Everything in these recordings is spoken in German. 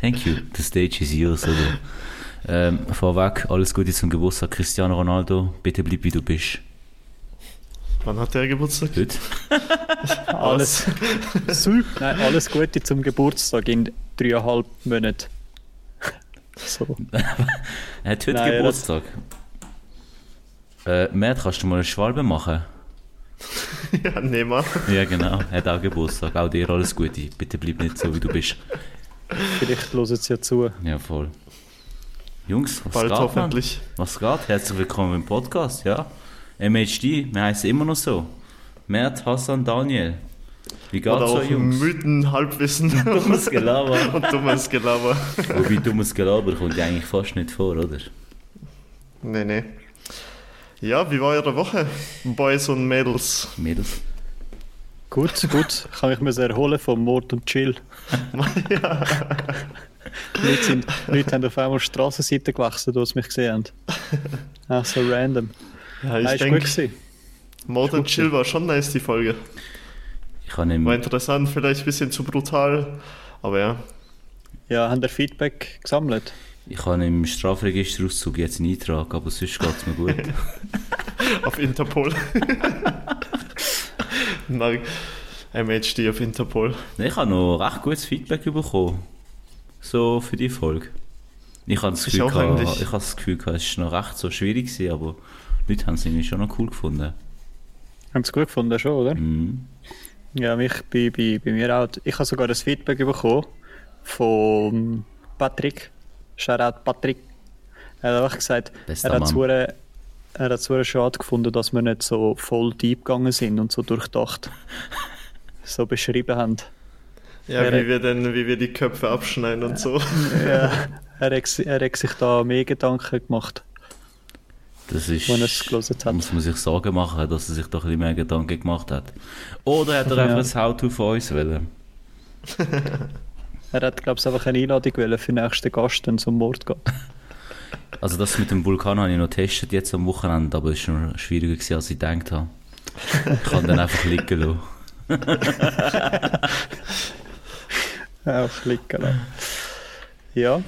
Thank you. The stage is yours, oder? Ähm, vorweg, alles Gute zum Geburtstag, Cristiano Ronaldo. Bitte bleib wie du bist. Wann hat der Geburtstag? Gut. Alles, Nein, alles Gute zum Geburtstag in dreieinhalb Monaten. So. er hat heute Nein, Geburtstag. Äh, Matt, kannst du mal eine Schwalbe machen? ja, nehmen wir. Ja, genau. Er hat auch Geburtstag. Auch dir alles Gute. Bitte bleib nicht so, wie du bist. Vielleicht hören sie ja zu. Ja, voll. Jungs, was Bald geht, hoffentlich. Was geht? Herzlich willkommen im Podcast, ja. MHD, wir heißen immer noch so. Mert, Hassan, Daniel. Wie geht's Oder so, Jungs? Mythen, Halbwissen Dummes Gelaber. und dummes Gelaber. Wobei dummes Gelaber kommt ja eigentlich fast nicht vor, oder? Nee, nee. Ja, wie war eure Woche? Boys und Mädels. Mädels. Gut, gut. Ich kann mich mir erholen vom Mord und Chill. ja. Leute, sind, Leute haben auf einmal Strassenseiten gewechselt, die sie mich gesehen haben. Ach, so random. ja, Nein, ich ist gut denke, gewesen. Modern Chill war schon nice, die Folge. Ich habe im, War interessant, vielleicht ein bisschen zu brutal, aber ja. Ja, haben ihr Feedback gesammelt? ich habe im Strafregisterauszug jetzt einen Eintrag, aber sonst geht es mir gut. Auf Interpol. Nein, MHD auf Interpol. Ich habe noch recht gutes Feedback bekommen. So für die Folge. Ich habe das Ich Gefühl, auch gehabt, ich habe das Gefühl gehabt, es war noch recht so schwierig, gewesen, aber die Leute haben es irgendwie schon noch cool gefunden. Haben sie gut gefunden schon, oder? Mhm. Ja, mich bei, bei, bei mir auch. Ich habe sogar das Feedback bekommen von Patrick. Shoutout Patrick. Er hat einfach gesagt, Bester er hat Mann. Er hat es schade gefunden, dass wir nicht so voll deep gegangen sind und so durchdacht so beschrieben haben. Ja, Ja, wie wir denn, wie wir die Köpfe abschneiden und so. Ja, er, hat, er hat sich da mehr Gedanken gemacht. Das ist, Wenn er es gelesen hat. muss man sich Sorgen machen, dass er sich doch ein bisschen mehr Gedanken gemacht hat. Oder hat er Ja. einfach ein How-To von uns wollen? Er hat, glaube ich, einfach eine Einladung wollen für den nächsten Gast, wenn es um Mord geht. Also das mit dem Vulkan habe ich noch getestet jetzt am Wochenende, aber es war schon schwieriger, gewesen, als ich gedacht habe. Ich kann dann einfach liegen lassen. Auf Klicken lassen. Ja.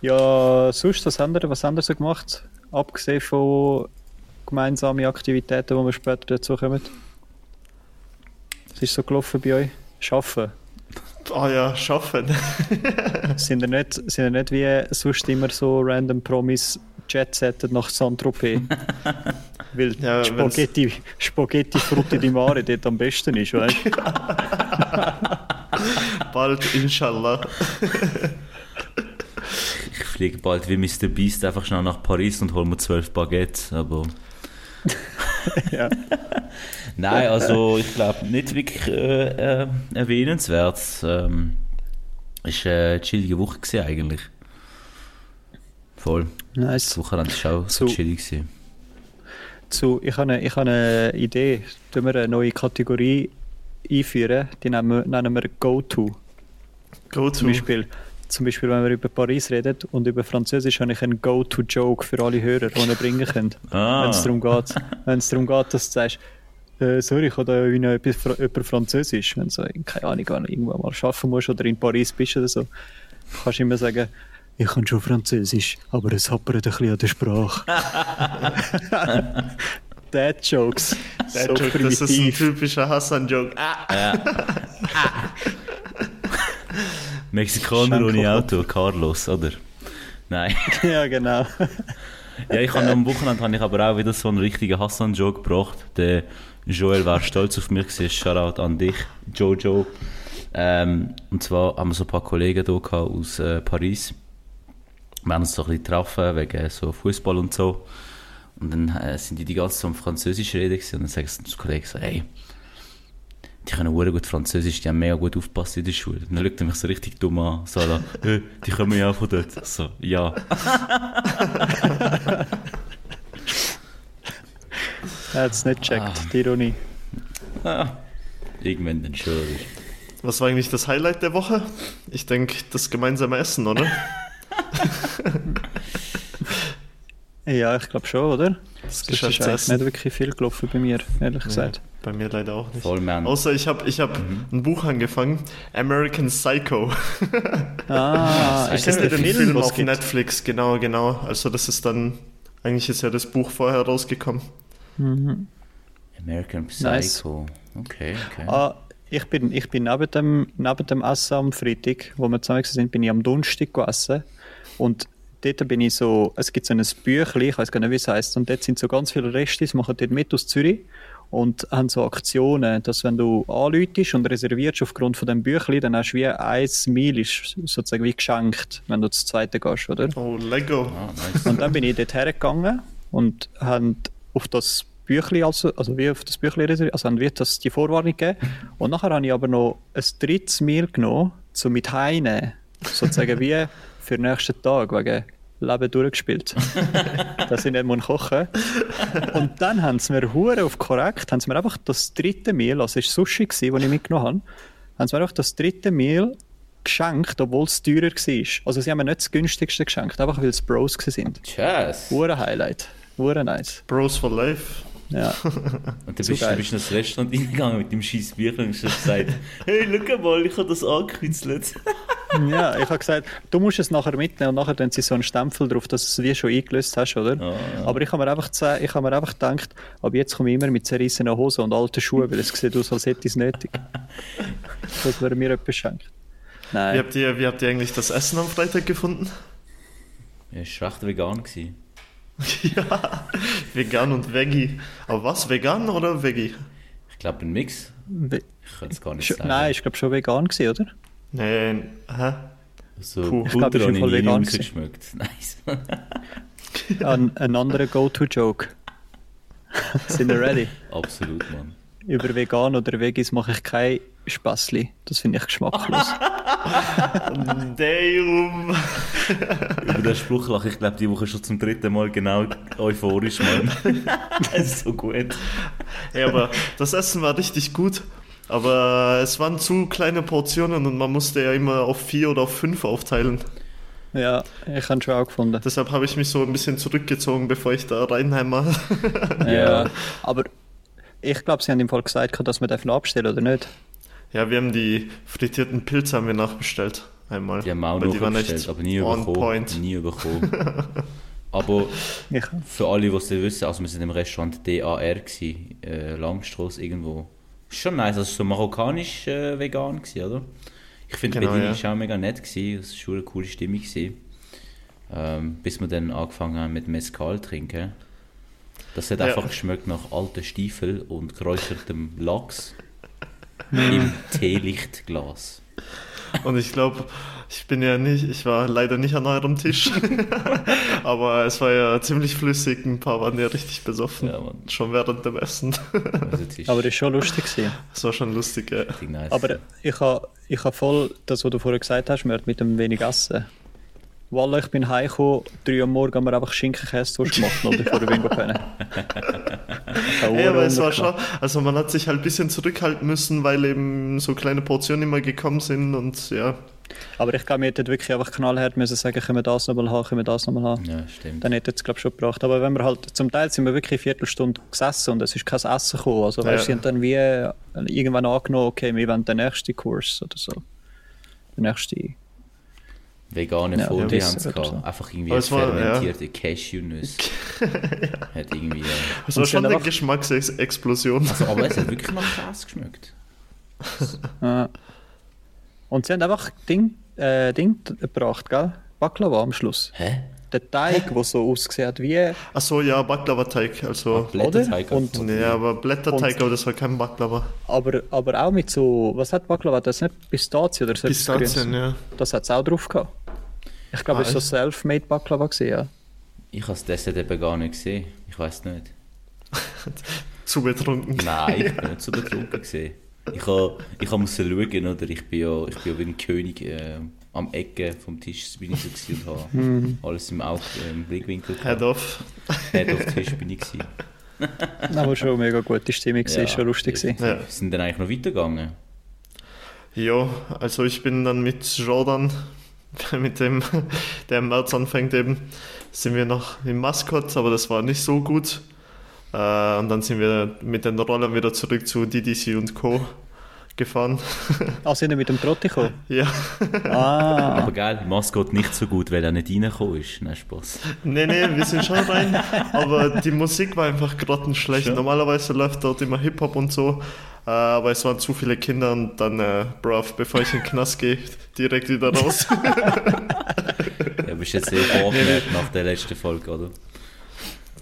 Ja, sonst, was haben wir so gemacht? Abgesehen von gemeinsamen Aktivitäten, wo wir später dazu kommen. Was ist so gelaufen bei euch? Schaffen. Ah ja, schaffen. Sind ihr nicht, sind ihr nicht wie sonst immer so random Promis Jet-Settet nach Saint-Tropez? Weil Ja, wenn's- Spaghetti, Spaghetti Frutti di Mare dort am besten ist, weißt du? Bald, inshallah. Ich fliege bald wie Mr. Beast einfach schnell nach Paris und hole mir zwölf Baguettes, aber... ja. Nein, also ich glaube nicht wirklich äh, äh, erwähnenswert. Ähm, ist äh, eine chillige Woche gewesen, eigentlich. Voll. Nice. Das Wochenende war auch so So. chillig. Gewesen. zu, ich habe eine, ich habe eine Idee. Tun wir eine neue Kategorie einführen. Die nennen wir, nennen wir Go-To. Go Zum. Beispiel, zum Beispiel, wenn wir über Paris reden und über Französisch, habe ich einen Go-To-Joke für alle Hörer, die ihr bringen könnt. Ah. Wenn es darum geht, wenn es darum geht, dass du sagst, äh, sorry, ich habe da wie noch etwas jemand Französisch. Wenn du, so, keine Ahnung, wenn du irgendwann mal arbeiten musst oder in Paris bist oder so, kannst du immer sagen, ich kann schon Französisch, aber es hapert ein bisschen an der Sprache. Dad Jokes. Der so Joke, das ist ein primitiv. typischer Hassan-Joke. Ah, Mexikaner ohne Auto, Carlos, oder? Nein. ja, genau. Ja, ich habe am Wochenende habe ich aber auch wieder so einen richtigen Hassan-Joke gebracht. Der Joel war stolz auf mich, gewesen. Shoutout an dich, Jojo. Ähm, und zwar haben wir so ein paar Kollegen hier aus äh, Paris. Wir haben uns so ein bisschen getroffen wegen so Fußball und so. Und dann äh, sind die die ganze Zeit am Französisch reden und dann sagen sie zu Kollegen so, hey, die können sehr gut Französisch, die haben mega gut aufgepasst in der Schule. Und dann schaut er mich so richtig dumm an, so, la, «Äh, die kommen ja auch von dort. So, ja. Er hat es nicht gecheckt, Ah. die Ironie. Ah, irgendwann dann schon. Was war eigentlich das Highlight der Woche? Ich denke, das gemeinsame Essen, oder? Ja, ich glaube schon, oder? Das Das ist eigentlich Geschäftsessen. nicht wirklich viel gelaufen bei mir, ehrlich gesagt. Bei mir leider auch nicht. Voll, man. Außer ich habe ich hab ein Buch angefangen, American Psycho. Ah, ist das Kennt der ihr den Film, Film auf gibt? Netflix? Genau, genau. Also das ist dann, eigentlich ist ja das Buch vorher rausgekommen. American Nice. Psycho. Okay, okay. Ah, ich bin, ich bin neben dem, neben dem Essen am Freitag, wo wir zusammen sind, bin ich am Donnerstag gegessen. Und dort bin ich so, es gibt so ein Büchlein, ich weiß gar nicht, wie es heißt, und dort sind so ganz viele Restis, machen dort mit aus Zürich und haben so Aktionen, dass wenn du anläutest und reservierst aufgrund von dem Büchlein, dann hast du wie ein Meal ist sozusagen wie geschenkt, wenn du das zweite gehst, oder? Oh, Lego. Ah, nice. Und dann bin ich dort hergegangen und haben auf das Büchlein, also, also wie auf das Büchlein reserviert, also haben wir das die Vorwarnung gegeben. Und nachher habe ich aber noch ein drittes Meal genommen, so mit Heine, sozusagen wie für den nächsten Tag, wegen Leben durchgespielt. dass ich nicht muss kochen Und dann haben sie mir hure auf korrekt, haben sie mir einfach das dritte Meal, also es war Sushi, das ich mitgenommen habe, haben sie mir einfach das dritte Meal geschenkt, obwohl es teurer war. Also sie haben mir nicht das günstigste geschenkt, einfach weil es Bros waren. Tschüss. Hure Highlight. Hure nice. Bros for Life. Ja. Und dann So bist du bist in das Restaurant reingegangen mit dem scheiß Büchlein und hast gesagt, hey, schau mal, ich habe das angekürzelt. ja, ich habe gesagt, du musst es nachher mitnehmen und nachher tun sie so einen Stempel drauf, dass du es wie schon eingelöst hast, oder? Ah, ja. Aber ich habe mir einfach gesagt, ich habe mir einfach gedacht, ab jetzt komme ich immer mit zerrissenen Hosen und alten Schuhen, weil es sieht aus, als hätte ich es nötig. Das wäre mir etwas schenkt. Wie Nein. habt, ihr, wie habt ihr eigentlich das Essen am Freitag gefunden? Ja, es war recht vegan. Gewesen. ja, vegan und Veggie. Aber was, vegan oder Veggie? Ich glaube, ein Mix. We- Ich kann es gar nicht sagen. Nein, ich glaube schon vegan gewesen, oder? Nee, hä? So Puh. Ich glaub, Butter ich nie vegan rausgeschmeckt. Nice. Ein, ein anderer Go-To-Joke. Sind wir ready? Absolut, Mann. Über vegan oder Veggies mache ich kein Späßli. Das finde ich geschmacklos. Damn. Über den Spruch lache ich, glaube die Woche schon zum dritten Mal genau euphorisch, Mann. das ist so gut. Ja, aber das Essen war richtig gut. Aber es waren zu kleine Portionen und man musste ja immer auf vier oder auf fünf aufteilen. ja, ich habe schon auch gefunden. Deshalb habe ich mich so ein bisschen zurückgezogen, bevor ich da reinheimer. Ja. Aber ich glaube, sie haben im Fall gesagt, dass wir dürfen abstellen oder nicht? Ja, wir haben die frittierten Pilze haben wir nachbestellt. Einmal. Die haben wir auch Weil noch die waren bestellt, echt aber nie point. Nie bekommen. aber für alle, die es nicht wissen, also wir sind im Restaurant DAR gewesen, äh, Langstrasse irgendwo. Ist schon nice, also so marokkanisch äh, vegan gewesen, oder? Ich finde Genau, Bedien ja. ist auch mega nett gewesen, es war schon eine coole Stimmung gewesen. Ähm, bis wir dann angefangen haben mit Mezcal trinken. Das hat Ja. einfach geschmeckt nach alten Stiefel und geräuchertem Lachs im Teelichtglas. Und ich glaube, ich bin ja nicht, ich war leider nicht an eurem Tisch. aber es war ja ziemlich flüssig. Ein paar waren ja richtig besoffen. Ja, Mann. Schon während dem Essen. Also das ist aber das war schon lustig. Das war schon lustig, ja. richtig nice. Aber ich habe ich ha voll das, was du vorher gesagt hast, mit dem wenig Essen. Wallah, ich bin heimgekommen, drei Uhr am Morgen haben wir einfach Schinkenkäse gemacht, noch bevor wir gehen können. Hey, aber es war schon, also man hat sich halt ein bisschen zurückhalten müssen, weil eben so kleine Portionen immer gekommen sind und ja. Aber ich glaube, wir hätten wirklich einfach knallhart müssen sagen, können wir das nochmal haben, können wir das nochmal haben. ja, stimmt. Dann hätte es glaube ich schon gebracht. Aber wenn wir halt, zum Teil sind wir wirklich eine Viertelstunde gesessen und es ist kein Essen gekommen. Also weißt, Ja. sie haben dann wie irgendwann angenommen, okay, wir wollen den nächsten Kurs oder so. Der nächste. Vegane Ja, Fondue ja, haben sie gehabt. so. Einfach irgendwie war- ja. fermentierte Cashewnüsse. Hat irgendwie... Äh, Es war schon eine einfach- Geschmacksexplosion. also, aber es hat wirklich nach Käse geschmeckt. Ja. Und sie haben einfach Ding, äh, Ding gebracht, gell? Baklava am Schluss. Hä? Der Teig, der so ausgesehen hat wie. Achso, ja, Baklava-Teig. Also, Blätterteig Und- nee, aber Blätterteig, aber das war kein Baklava. Aber, aber auch mit so. Was hat Baklava? Das ist nicht Pistazien oder so etwas Pistazien, ja. Das hat es auch drauf gehabt. Ich glaube, Ah, es war so Self-Made Baklava gewesen, ja. Ich habe das Dessert eben gar nicht gesehen. Ich weiß nicht. Zu betrunken. Nein, ich bin nicht so betrunken gesehen. Ich habe ich ha müssen schauen, oder? Ich bin ja, ich bin ja wie ein König äh, am Ecke vom Tisch bin ich so gewesen und habe Mhm. alles im Auge, im Blickwinkel Head off. Head auf Tisch bin ich gewesen. Aber schon mega gute Stimmung, ja, schon lustig. gewesen. Ja. Sind dann eigentlich noch weitergegangen? Jo, also ich bin dann mit Jordan, mit dem, der im März anfängt eben, sind wir noch im Maskott, aber das war nicht so gut. Äh, und dann sind wir mit den Rollern wieder zurück zu DDC und Co. gefahren. Ah, sind wir mit dem Trotti gekommen? ja. Ah, Aber geil, Maskott nicht so gut, weil er nicht reingekommen ist. Nein, Spaß. Nee, nee, wir sind schon rein, aber die Musik war einfach grottenschlecht. Normalerweise läuft dort immer Hip-Hop und so, aber es waren zu viele Kinder und dann, äh, brav, bevor ich in den Knast gehe, direkt wieder raus. Ja, bist jetzt sehr vorgemerkt nach der letzten Folge, oder?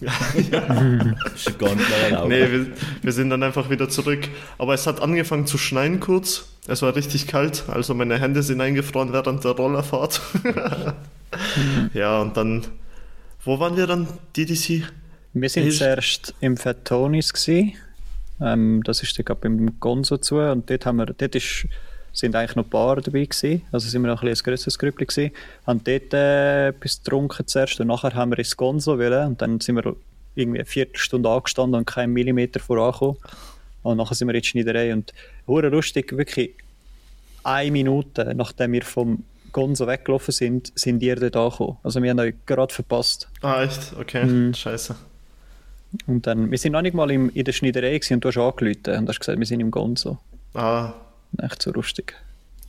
Ist schon gar nicht mehr nee, wir, wir sind dann einfach wieder zurück. Aber es hat angefangen zu schneien kurz. Es war richtig kalt, also meine Hände sind eingefroren während der Rollerfahrt. ja, und dann, wo waren wir dann? DDC? wir sind Ist- zuerst im Fatonis gsi. Ähm, das ist dann gerade beim Gonzo zu und dort haben wir, dort ist, sind eigentlich noch ein paar dabei gewesen. Also sind wir noch ein, bisschen ein grösseres Grüppli gewesen. Haben dort äh, etwas getrunken zuerst und nachher haben wir ins Gonzo wollen und dann sind wir irgendwie eine Viertelstunde angestanden und keinen Millimeter vorangekommen. Und nachher sind wir in die Schneiderei und hure lustig, wirklich eine Minute, nachdem wir vom Gonzo weggelaufen sind, sind ihr dort angekommen. Also wir haben euch gerade verpasst. Ah, echt? Okay, scheiße. Und dann, wir sind noch nicht mal im, in der Schneiderei und du hast angerufen und hast gesagt, wir sind im Gonzo. Ah, Echt so lustig.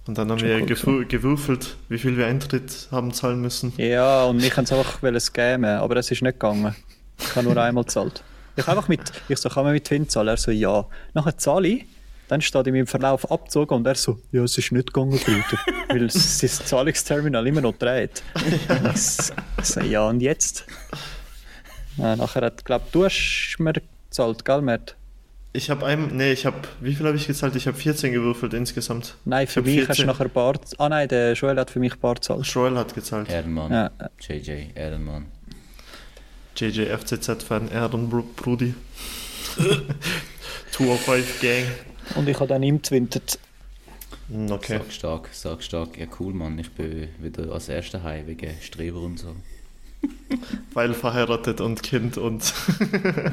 und dann haben wir cool gewürfelt, wie viel wir Eintritt haben zahlen müssen. Ja, und ich wollte es einfach scammen, aber es ist nicht gegangen. Ich habe nur einmal gezahlt. Ich habe einfach mit, ich so, kann man mit Twin zahlen? Er so, ja. Nachher zahle ich, dann steht in meinem Verlauf abgezogen und er so, ja, es ist nicht gegangen, Bruder. weil das Zahlungsterminal immer noch dreht. Ich so, ja, und jetzt? Ja, nachher hat, glaube du hast mir gezahlt, gell, Mert? Ich habe einem, nee, ich habe, wie viel habe ich gezahlt? Ich habe 14 gewürfelt insgesamt. Nein, für mich hast 14. du nachher ein paar. Ah nein, der Joel hat für mich ein paar gezahlt. Joel hat gezahlt. Ehrenmann. Ja. JJ, Ehrenmann. JJ FCZ-Fan, Ehrenbrudi. 205 Gang. Und ich habe dann ihm zwintet. Hm, Okay. Sag stark, sag stark. Ja, cool, Mann. Ich bin wieder als erster heim wegen Streber und so. Weil verheiratet und Kind und.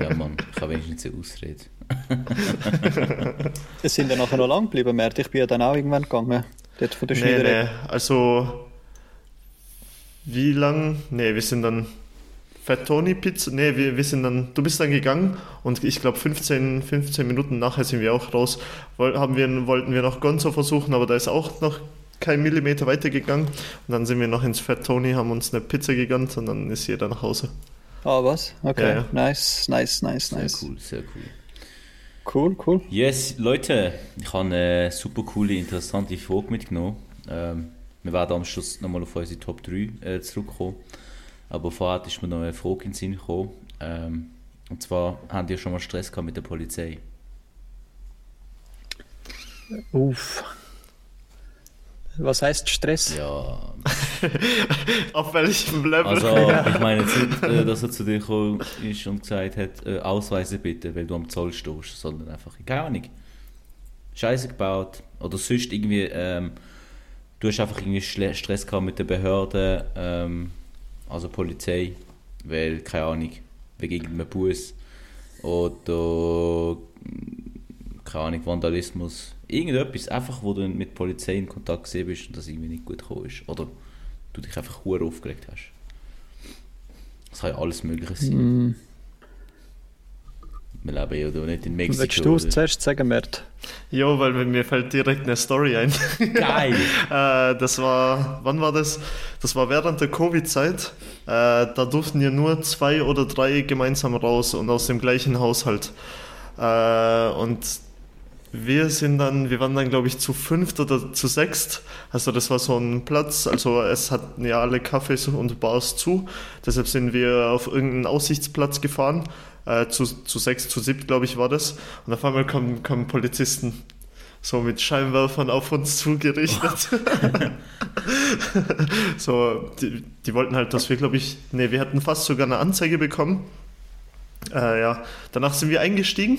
Ja, Mann. Ich habe wenigstens eine Ausrede. Es sind ja nachher noch lang geblieben, Mert. Ich bin ja dann auch irgendwann gegangen. Dort von der nee, Schneiderei. nee, also. Wie lang? Nee, wir sind dann. Fettoni Pizza. Nee, wir, wir sind dann. Du bist dann gegangen und ich glaube 15, 15 Minuten nachher sind wir auch raus. Woll, haben wir, wollten wir noch Gonzo versuchen, aber da ist auch noch kein Millimeter weitergegangen. Und dann sind wir noch ins Fettoni, haben uns eine Pizza gegönnt und dann ist jeder nach Hause. Ah, was? Okay. Ja, ja. Nice, nice, nice, Sehr nice. cool, sehr cool. Cool, cool. Yes, Leute, ich habe eine super coole, interessante Frage mitgenommen. Ähm, wir werden am Schluss nochmal auf unsere Top 3 äh, zurückkommen. Aber vorher ist mir noch eine Frage in den Sinn gekommen. Ähm, und zwar, habt ihr schon mal Stress gehabt mit der Polizei? Uff. Was heißt Stress? Ja, Auf welchem Level? also ich meine jetzt nicht, äh, dass er zu dir gekommen ist und gesagt hat, äh, Ausweise bitte, weil du am Zoll stehst, sondern einfach, keine Ahnung, Scheiße gebaut. Oder sonst irgendwie, ähm, du hast einfach irgendwie Stress gehabt mit den Behörden, ähm, also Polizei, weil, keine Ahnung, wegen irgendeinem Bus oder, keine Ahnung, Vandalismus, irgendetwas, einfach, wo du mit Polizei in Kontakt gesehen bist und das irgendwie nicht gut gekommen ist oder du dich einfach hure aufgeregt hast. Das kann ja alles Mögliche sein. Mm. Wir leben ja da nicht in Mexiko. Willst du es zuerst sagen, Mert? Jo, weil mir fällt direkt eine Story ein. Geil! Äh, das war, wann war das? Das war während der Covid-Zeit. Äh, da durften ja nur zwei oder drei gemeinsam raus und aus dem gleichen Haushalt. Äh, und wir sind dann, wir waren dann glaube ich zu fünft oder zu sechst. Also das war so ein Platz, also es hatten ja alle Cafés und Bars zu. Deshalb sind wir auf irgendeinen Aussichtsplatz gefahren. Äh, zu, zu sechs, zu siebt glaube ich war das. Und auf einmal kommen, kommen Polizisten so mit Scheinwerfern auf uns zugerichtet. so, die, die wollten halt, dass wir, glaube ich, nee, wir hatten fast sogar eine Anzeige bekommen. Äh, ja, danach sind wir eingestiegen.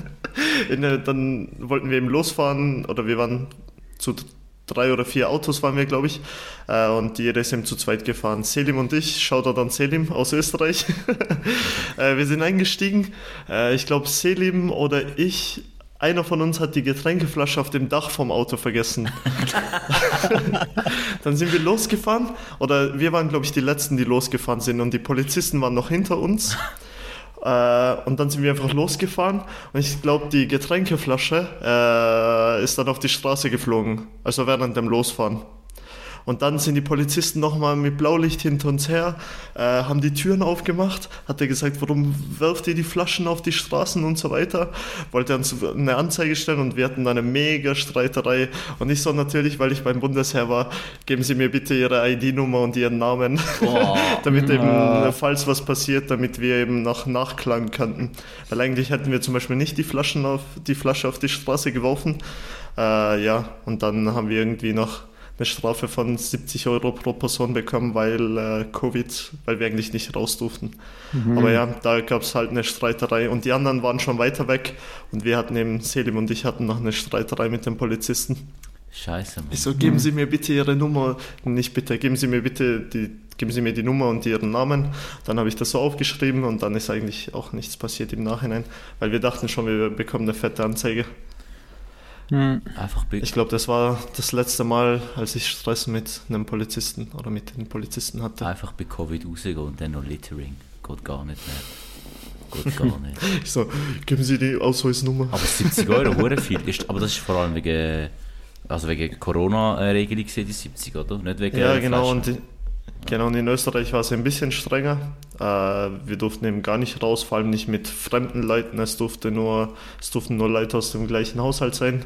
In, eine- dann wollten wir eben losfahren oder wir waren zu drei oder vier Autos waren wir, glaube ich. Äh, und jeder ist eben zu zweit gefahren. Selim und ich, Shoutout an Selim aus Österreich. äh, wir sind eingestiegen. Äh, ich glaube, Selim oder ich, einer von uns hat die Getränkeflasche auf dem Dach vom Auto vergessen. Dann sind wir losgefahren. Oder wir waren, glaube ich, die Letzten, die losgefahren sind. Und die Polizisten waren noch hinter uns. Äh, und dann sind wir einfach losgefahren und ich glaube, die Getränkeflasche äh, ist dann auf die Straße geflogen, also während dem Losfahren. Und dann sind die Polizisten nochmal mit Blaulicht hinter uns her, äh, haben die Türen aufgemacht, hat er gesagt, warum werft ihr die Flaschen auf die Straßen und so weiter. Wollte uns eine Anzeige stellen und wir hatten eine mega Streiterei. Und ich so natürlich, weil ich beim Bundesheer war, geben Sie mir bitte Ihre ID-Nummer und Ihren Namen, oh. damit eben, falls was passiert, damit wir eben noch nachklagen könnten. Weil eigentlich hätten wir zum Beispiel nicht die Flaschen auf die Flasche auf die Straße geworfen. Äh, ja, und dann haben wir irgendwie noch eine Strafe von 70 Euro pro Person bekommen, weil äh, Covid, weil wir eigentlich nicht raus durften. Mhm. Aber ja, da gab es halt eine Streiterei und die anderen waren schon weiter weg und wir hatten eben, Selim und ich hatten noch eine Streiterei mit den Polizisten. Scheiße, Mann. Ich so, geben Sie mir bitte Ihre Nummer, nicht bitte, geben Sie mir bitte die, geben Sie mir die Nummer und Ihren Namen. Dann habe ich das so aufgeschrieben und dann ist eigentlich auch nichts passiert im Nachhinein, weil wir dachten schon, wir bekommen eine fette Anzeige. Hm. Einfach ich glaube, das war das letzte Mal, als ich Stress mit einem Polizisten oder mit den Polizisten hatte. Einfach bei Covid rausgehen und dann noch Littering. Geht gar nicht mehr. Geht gar nicht. ich so, geben Sie die Ausweisnummer. Aber 70 Euro, hure viel. Ist, aber das ist vor allem wegen, also wegen Corona-Regelung, die 70, oder? Nicht wegen Ja, genau. Und die, Genau, und in Österreich war es ein bisschen strenger. Äh, wir durften eben gar nicht raus, vor allem nicht mit fremden Leuten. Es, durfte nur, es durften nur Leute aus dem gleichen Haushalt sein.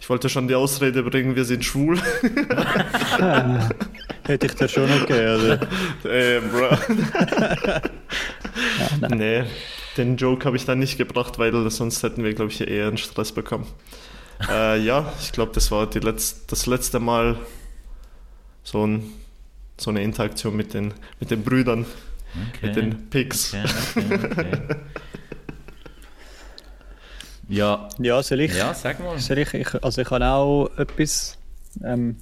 Ich wollte schon die Ausrede bringen, wir sind schwul. Hätte ich das schon okay, also. äh, bro. ja, nee, den Joke habe ich dann nicht gebracht, weil sonst hätten wir, glaube ich, eher einen Stress bekommen. Äh, ja, ich glaube, das war die Letz-, das letzte Mal so ein so eine Interaktion mit den, mit den Brüdern, okay. mit den Pigs. Okay, okay, ja. ja, soll ich? Ja, sag mal. Soll ich, ich also ich habe auch etwas, ähm,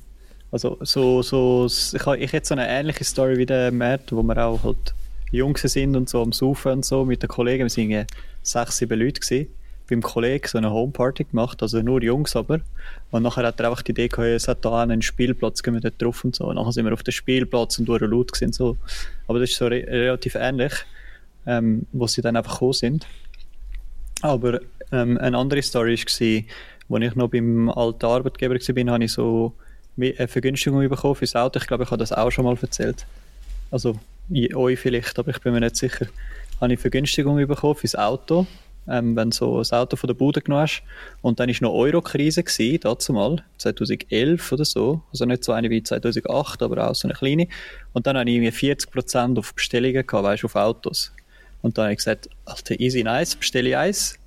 also so, so, ich habe ich jetzt so eine ähnliche Story wie der Matt, wo wir auch halt jung sind und so am Saufen und so mit den Kollegen, wir waren sechs, sieben Leute gewesen beim Kollegen so eine Homeparty gemacht, also nur Jungs aber. Und nachher hat er einfach die Idee gehabt, es hat da einen Spielplatz, gehen wir dort drauf und so. Und nachher sind wir auf dem Spielplatz und durch laut gewesen, so. Aber das ist so re relativ ähnlich, ähm, wo sie dann einfach gekommen sind. Aber ähm, eine andere Story war, als ich noch beim alten Arbeitgeber war, habe ich so eine Vergünstigung bekommen fürs Auto. Ich glaube, ich habe das auch schon mal erzählt. Also, euch vielleicht, aber ich bin mir nicht sicher. Habe ich Vergünstigung bekommen fürs Auto ähm, wenn du so ein Auto von der Bude genommen hast. Und dann war noch Euro-Krise, dazu mal, 2011 oder so. Also nicht so eine wie 2008, aber auch so eine kleine. Und dann hatte ich irgendwie 40% auf Bestellungen gehabt, weißt, auf Autos. Und dann habe ich gesagt, Alter, easy nice, bestelle ich eins.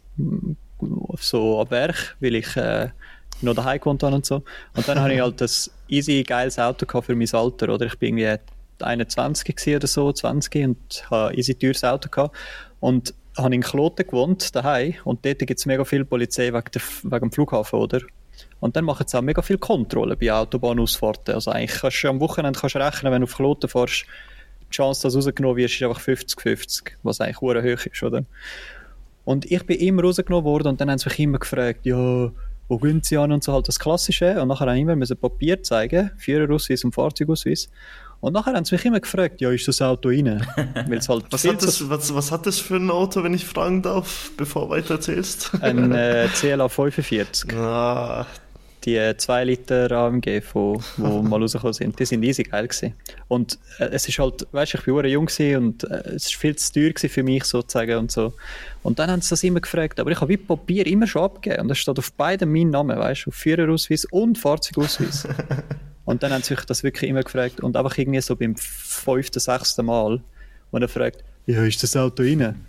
So am Berg, weil ich äh, noch daheim gewohnt habe und so. Und dann habe ich halt das easy geiles Auto gehabt für mein Alter, oder? Ich bin irgendwie 21 oder so, 20 und habe easy teures Auto gehabt. Und habe in Kloten gewohnt, daheim, und dort gibt es mega viel Polizei wegen, der, wegen dem Flughafen, oder? Und dann machen sie auch mega viel Kontrollen bei Autobahnausfahrten. Also eigentlich kannst du am Wochenende kannst rechnen, wenn du auf Kloten fährst, die Chance, dass du rausgenommen wirst, ist einfach 50-50, was eigentlich hoch ist, oder? Und ich bin immer rausgenommen worden und dann haben sie mich immer gefragt, ja, wo gehen sie an und so halt das Klassische. Und nachher haben immer Papier zeigen, Führerausweis und Fahrzeugausweis. Und nachher haben sie mich immer gefragt, ja, ist das Auto rein? Halt was, hat das, was, was hat das für ein Auto, wenn ich fragen darf, bevor du weiter erzählst? Ein äh, CLA 45. Ah. Die 2 äh, Liter AMG, von, wo mal rausgekommen sind, die sind riesig geil gewesen. Und äh, es ist halt, weißt du, ich war jung und äh, es war viel zu teuer für mich sozusagen und so. Und dann haben sie das immer gefragt, aber ich habe wie Papier immer schon abgegeben und es steht auf beiden mein Name, weißt du, auf Führerausweis und Fahrzeugausweis. Und dann haben sie sich das wirklich immer gefragt. Und einfach irgendwie so beim fünften, sechsten Mal, wo er fragt, ja, ist das Auto rein?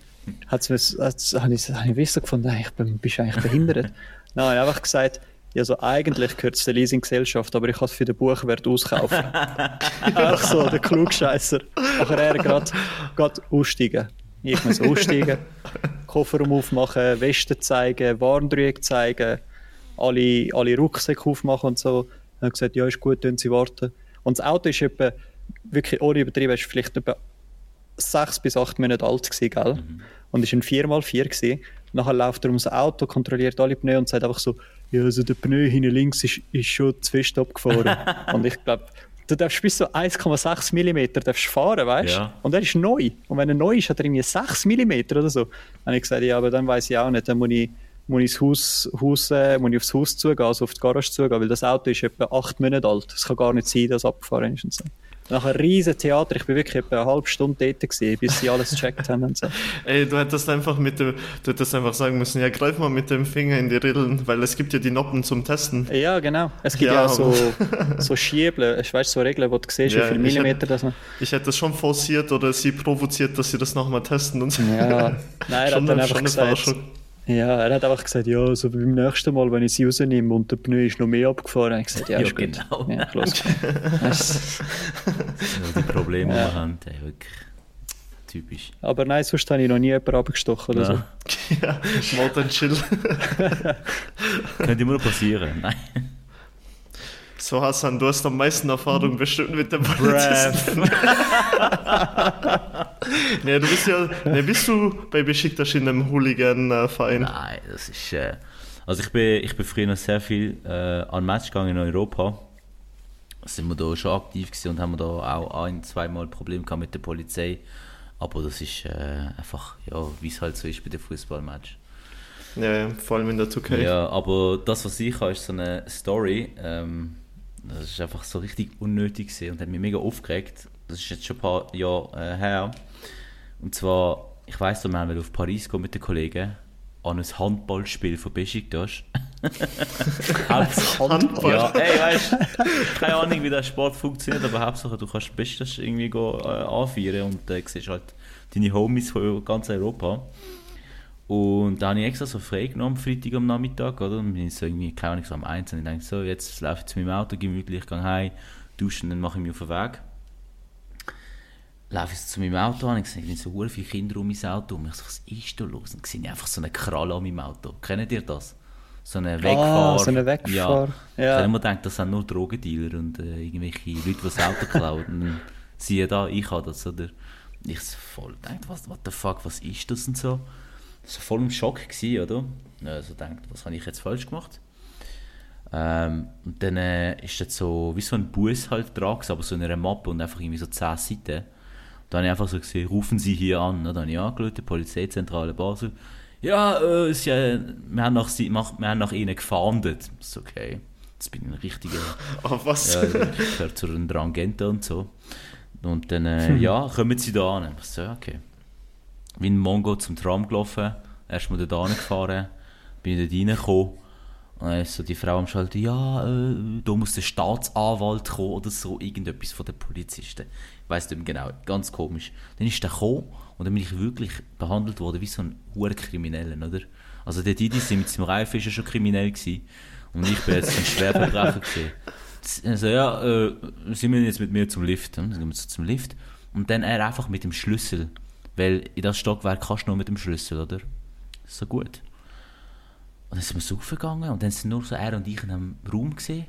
Hat es habe ich, hab ich wissen gefunden, ich bin, bist eigentlich behindert. Nein, ich habe einfach gesagt, ja, so eigentlich gehört es der Leasinggesellschaft, aber ich kann es für den Buchwert auskaufen. Ach so, der Klugscheisser. Nachher er gerade aussteigen. Ich muss aussteigen, Kofferraum aufmachen, Westen zeigen, Warndreieck zeigen, alle, alle Rucksäcke aufmachen und so. Dann hat gesagt, ja, ist gut, dann sie warten. Und das Auto ist etwa, wirklich ohne übertrieben, ist vielleicht etwa sechs bis acht Monate alt gewesen, gell? Mhm. Und ist ein 4x4 gewesen. Nachher läuft er ums Auto, kontrolliert alle Pneu und sagt einfach so, ja, also der Pneu hinten links ist, ist schon zu fest abgefahren. und ich glaube, du darfst bis zu 1,6 mm darfst fahren, weißt du? Ja. Und er ist neu. Und wenn er neu ist, hat er irgendwie 6 mm oder so. Dann habe ich gesagt, ja, aber dann weiß ich auch nicht, dann muss ich, muss ich, Haus, Haus, äh, muss ich aufs Haus zugehen, also auf die Garage zugehen, weil das Auto ist etwa 8 Monate alt. Es kann gar nicht sein, dass es abgefahren ist und so. Nach einem riesen Theater, ich bin wirklich etwa eine halbe Stunde dort gewesen, bis sie alles gecheckt haben und so. Ey, du hättest einfach mit dem, du hättest einfach sagen müssen, ja, greif mal mit dem Finger in die Rillen, weil es gibt ja die Noppen zum Testen. Ja, genau. Es gibt Ja, ja, so, so Schiebeln, ich weiß so Regeln, wo du siehst, Ja, wie viele Millimeter das man. Ich hätte das schon forciert oder sie provoziert, dass sie das nochmal testen und so. Ja, nein, Schon dann eine- einfach gesagt. Ja, er hat einfach gesagt, ja, so beim nächsten Mal, wenn ich sie rausnehme und der Pneu ist noch mehr abgefahren, habe ich gesagt, ja, Ja, ist gut. genau. Ja, los. Das- Ja, die Probleme, die wir haben, ey, wirklich typisch. Aber nein, sonst habe ich noch nie jemanden abgestochen oder so. Ja. ja, mal dann chill. Könnte immer noch passieren. Nein. So, Hassan, du hast am meisten Erfahrung bestimmt mit dem Polizisten. nee, du bist ja, nee, bist du bei Besiktas in einem Hooligan-Verein? Nein, das ist. Äh, also ich bin, ich bin früher noch sehr viel äh, an Match gegangen in Europa. Da sind wir da schon aktiv gewesen und haben da auch ein, zweimal Probleme gehabt mit der Polizei. Aber das ist äh, einfach, ja, wie es halt so ist bei den Fußballmatch. Ja, ja, vor allem in der Türkei. Ja, aber das, was ich habe, ist so eine Story. Ähm, das ist einfach so richtig unnötig gewesen und hat mich mega aufgeregt. Das ist jetzt schon ein paar Jahre äh, her. Und zwar, ich weiss noch, wir haben auf Paris gehen mit den Kollegen an ein Handballspiel von Besiktas. Handball. ja, ey, weißt keine Ahnung, wie der Sport funktioniert, aber Hauptsache, du kannst Besiktas irgendwie go, äh, anfeiern und äh, siehst halt deine Homies von ganz Europa. Und da habe ich extra so frei genommen, am Freitag am Nachmittag, oder? Und bin ich so irgendwie, keine Ahnung, so am 1 und ich denke so, jetzt laufe ich zu meinem Auto gemütlich, gehe heim, dusche und dann mache ich mich auf den Weg. Laufe ich so zu meinem Auto an, ich sehe so viele Kinder um mein Auto und ich so, was ist da los? Und ich sehe einfach so eine Kralle an meinem Auto. Kennt ihr das? So eine Wegfahrer. Ah, so eine Wegfahrer. Ja. Ja. Ich habe immer gedacht, das sind nur Drogendealer und äh, irgendwelche Leute, die das Auto klauen. Und siehe da, ich habe das, oder? Ich so voll gedacht, was, what the fuck, was ist das und so. So voll im Schock gewesen, oder? Also gedacht, was habe ich jetzt falsch gemacht? Ähm, und dann äh, ist das so, wie so ein Bus halt dran, aber so in einer Mappe und einfach irgendwie so 10 Seiten. Und dann habe ich einfach so gesehen, rufen Sie hier an. Dann habe ich angerufen, Polizeizentrale Basel. Ja, äh, sie, äh, wir, haben nach, sie, wir haben nach Ihnen gefahndet. Ist okay. Jetzt bin ich ein richtiger, Oh, was? ja, ich gehöre zu einer Drangente und so. Und dann, äh, ja, kommen Sie da an. Ich so, ja, okay. Wie ein Mongo zum Tram gelaufen, erstmal da gefahren, bin dort reingekommen. Und dann ist so die Frau am Schalter, ja, äh, da muss der Staatsanwalt kommen oder so, irgendetwas von den Polizisten. Ich weiss nicht mehr genau, ganz komisch. Dann ist der gekommen und dann bin ich wirklich behandelt worden wie so ein hoher oder? Also der Didi sind mit seinem Reifen ist ja schon kriminell gewesen. Und ich bin jetzt ein Schwerverbrecher gewesen. Also ja, äh, Sie müssen jetzt mit mir zum Lift. Dann gehen wir so zum Lift. Und dann er einfach mit dem Schlüssel. Weil in das Stockwerk kannst du nur mit dem Schlüssel, oder? So gut. Und dann sind wir so aufgegangen und dann sind nur so er und ich in einem Raum gesehen.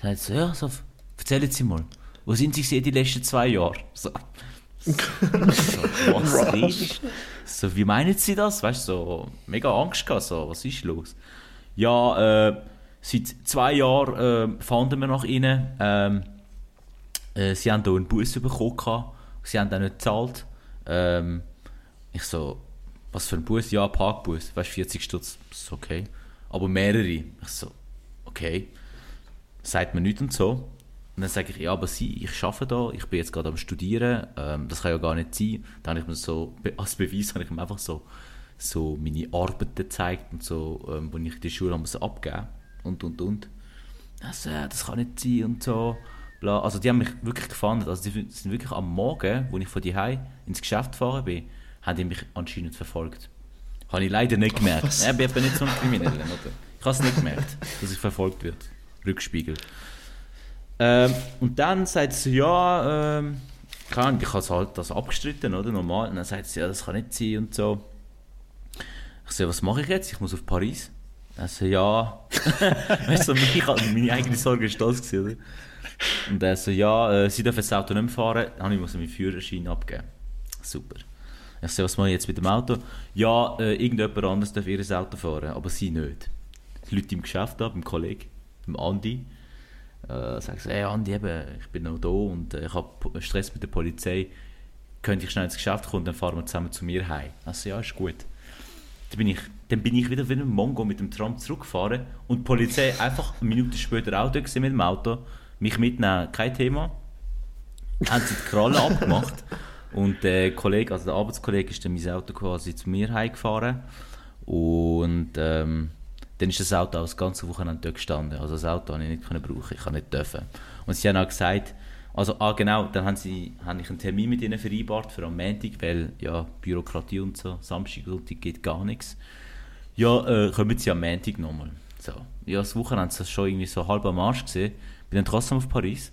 Dann hat so, ja, so, erzählen Sie mal, wo sind Sie gesehen die letzten zwei Jahre? So. so was ist? So, wie meinen Sie das? Weißt du, so mega Angst gehabt, so, was ist los? Ja, äh, seit zwei Jahren äh, fanden wir nach Ihnen. Ähm, äh, sie haben hier einen Bus bekommen, sie haben den nicht gezahlt. Ähm, ich so, was für ein Bus? Ja, Parkbus, weißt du, 40 Stutz, ist okay. Aber mehrere. Ich so, okay. Sagt mir nichts und so. Und dann sage ich, ja, aber Sie, ich arbeite da, ich bin jetzt gerade am Studieren, ähm, das kann ja gar nicht sein. Dann habe ich mir so, als Beweis habe ich ihm einfach so, so meine Arbeiten gezeigt und so, ähm, wo ich der Schule abgeben und, und, und. Also, das kann nicht sein und so. Bla. Also die haben mich wirklich gefunden. Also die sind wirklich am Morgen, wo ich von die ins Geschäft gefahren bin, haben die mich anscheinend verfolgt. Habe ich leider nicht gemerkt. Ja, ich bin nicht so ein Krimineller, oder? Ich habe es nicht gemerkt, dass ich verfolgt wird. Rückspiegel. Ähm, und dann sagt sie, ja, ähm, ich habe halt das abgestritten, oder? Normal. Und dann sagt sie, ja, das kann nicht sein und so. Ich so, was mache ich jetzt? Ich muss auf Paris. Dann so, ja. weißt du, mich, meine eigene Sorge ist das oder? Und er so, ja, äh, sie dürfen das Auto nicht mehr fahren. Dann muss ich meinen Führerschein abgeben. Super. Ich so, was mache ich jetzt mit dem Auto? Ja, äh, irgendjemand anderes darf ihr Auto fahren, aber sie nicht. Die Leute im Geschäft da, beim Kollegen, beim Andi. Äh, sage so, hey Andi, eben, ich bin noch da und äh, ich habe Stress mit der Polizei. Könnte ich schnell ins Geschäft kommen, dann fahren wir zusammen zu mir heim. Also ja, ist gut. Dann bin ich, dann bin ich wieder wie ein Mongo mit dem Tram zurückgefahren und die Polizei einfach eine Minute später auch da mit dem Auto. Mich mitnehmen, kein Thema. Haben sie die Kralle abgemacht und der Kollege, also der Arbeitskollege ist dann mein Auto quasi zu mir heimgefahren und ähm, dann ist das Auto das ganze Wochenende dort gestanden. Also das Auto konnte ich nicht brauchen, ich kann nicht dürfen. Und sie haben auch gesagt, also ah genau, dann haben sie, habe ich einen Termin mit ihnen vereinbart für am Montag, weil ja Bürokratie und so, Samstag und geht gar nichts. Ja, äh, kommen sie am Montag nochmal. So. Ja, das Wochenende das schon irgendwie so halb am Arsch gesehen. Bin dann trotzdem auf Paris.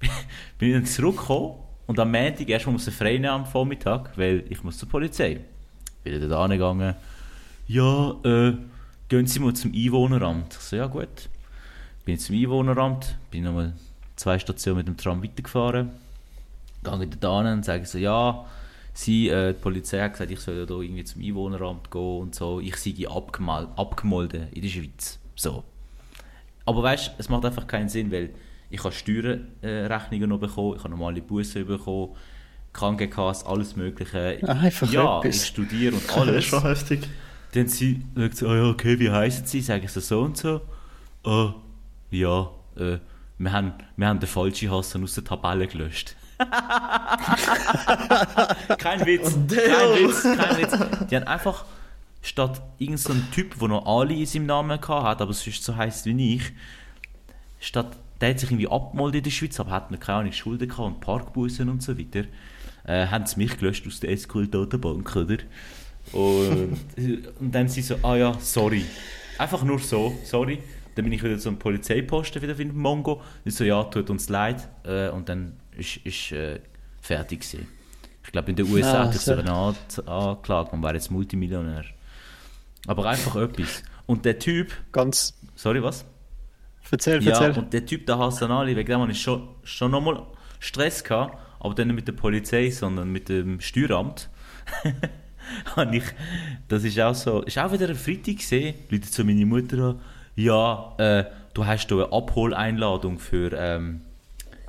bin dann zurückgekommen und am Montag erstmal muss ich frei nehmen am Vormittag, weil ich muss zur Polizei. Bin dann da angegangen. Ja, äh, gehen Sie mal zum Einwohneramt. Ich so, ja gut. Bin zum Einwohneramt, bin nochmal zwei Stationen mit dem Tram weitergefahren. Gehe da hin und sage so, ja, sie, äh, die Polizei hat gesagt, ich soll ja da irgendwie zum Einwohneramt gehen und so. Ich sei abgemolden in der Schweiz. So. Aber weißt du, es macht einfach keinen Sinn, weil ich habe Steuerrechnungen noch bekommen, ich habe normale Bussen bekommen, Krankenkasse, alles Mögliche. Einfach ja, etwas. ich studiere und Das ist alles. schon heftig. Dann sie sagt sie, oh ja, okay, wie heißen Sie? Sagen sie so und so. Oh, ja, äh, wir haben, wir haben den falschen Hassan aus der Tabelle gelöscht. kein Witz, kein Witz, kein Witz. Die haben einfach, statt irgendein so Typ, der noch Ali in seinem Namen hat, aber sonst so heisst wie ich, statt, der hat sich irgendwie abgemolden in der Schweiz, aber hat noch keine Ahnung, Schulden gehabt und Parkbussen und so weiter, äh, haben sie mich gelöscht aus der SQL-Datenbank, oder? Und, und dann sie so, ah ja, sorry. Einfach nur so, sorry. Dann bin ich wieder zum Polizeiposten wieder dem Mongo. Ich so, ja, tut uns leid. Äh, und dann ist, ist äh, fertig gewesen. Ich glaube, in den USA Ah, hat er so. angeklagt und wäre jetzt Multimillionär. Aber einfach etwas. Und der Typ, Ganz. sorry, was? Erzähl, Ja, erzähl. und der Typ, der Hassan Ali, wegen dem hatte ich schon, schon nochmal Stress gehabt, aber dann nicht mit der Polizei, sondern mit dem Steueramt. ich, das ist auch so, ist auch wieder ein Freitag gesehen, Leute zu meiner Mutter an, ja, äh, du hast hier eine Abholeinladung für, ähm,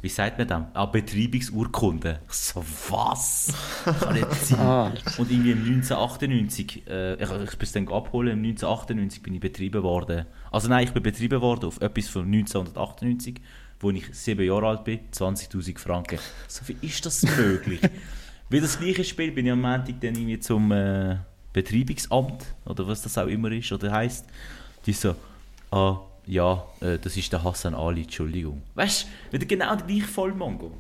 wie sagt man das? Ah, Betreibungsurkunde. Ich so, was? Kann nicht sein. Und irgendwie im 1998, äh, ich, ich bin dann abholen, im 1998 bin ich betrieben worden. Also nein, ich bin betrieben worden auf etwas von 1998, wo ich sieben Jahre alt bin, 20'000 Franken. So wie ist das möglich? Wie das gleiche Spiel bin ich am Montag dann irgendwie zum äh, Betreibungsamt, oder was das auch immer ist, oder heisst. Die so, ah, ja, äh, das ist der Hassan Ali, Entschuldigung. Weißt du, wieder genau der gleiche Vollmongo.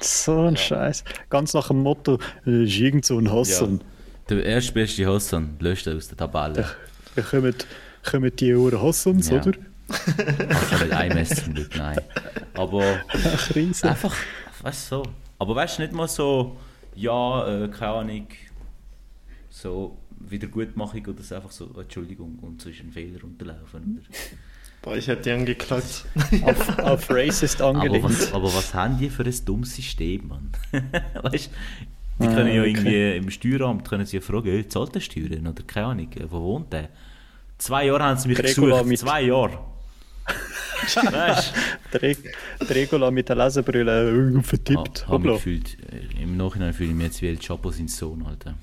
So ein Scheiß. Ganz nach dem Motto, äh, ist irgend so ein Hassan. Der erstbeste Hassan löscht er aus der Tabelle. Da kommen, kommen die Uhren Hassans, Ja. oder? Ich habe nicht einmessen zum Glück, nein. Aber Ach, einfach, weißt du, so. Aber weißt du, nicht mal so, ja, äh, keine Ahnung, so Wiedergutmachung oder so, einfach so, Entschuldigung, und so ist ein Fehler unterlaufen. Oder? Boah, ich hätte die angeklagt. auf, auf Racist Aber, angelegt. was, aber was haben die für ein dummes System, Mann? weißt du, die Ah, können ja okay. irgendwie im Steueramt können sie ja fragen, hey, zahlt der Steuern? Oder keine Ahnung, äh, wo wohnt der? Zwei Jahre haben sie mich Regula gesucht, mit- zwei Jahre. weißt? Der, Reg- der Regula mit der Lesebrille äh, vertippt. Ha, hab mich Hoppla. gefühlt, äh, Im Nachhinein fühle ich mich jetzt wie El Chapo sein Sohn, Alter.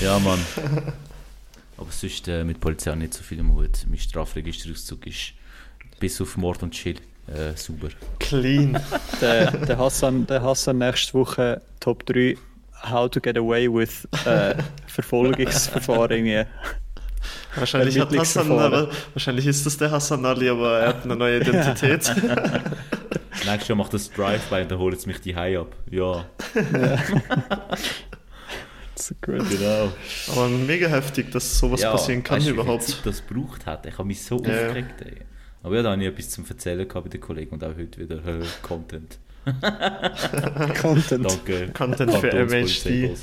ja, Mann. Aber sonst äh, mit Polizei auch nicht so viel im Hut. Mein Strafregisterauszug ist bis auf Mord und Chill äh, sauber. Clean. Der, der, Hassan, der Hassan nächste Woche Top 3 How to get away with äh, Verfolgungsverfahren. irgendwie. Wahrscheinlich, hat Hassan, aber, wahrscheinlich ist das der Hassan Ali, aber er hat eine neue Identität. Nächstes Jahr macht das Drive-By und dann holt es mich die High ab. Ja, So gut. genau. aber mega heftig, dass sowas ja, passieren kann weißt du, wie viel überhaupt. Zeit das gebraucht hat. Ich habe mich so Ja, ja. aufgeregt. Ey. Aber ja, da habe ich etwas zum Erzählen gehabt bei den Kollegen und auch heute wieder äh, Content. Content. Danke. Content für MHD.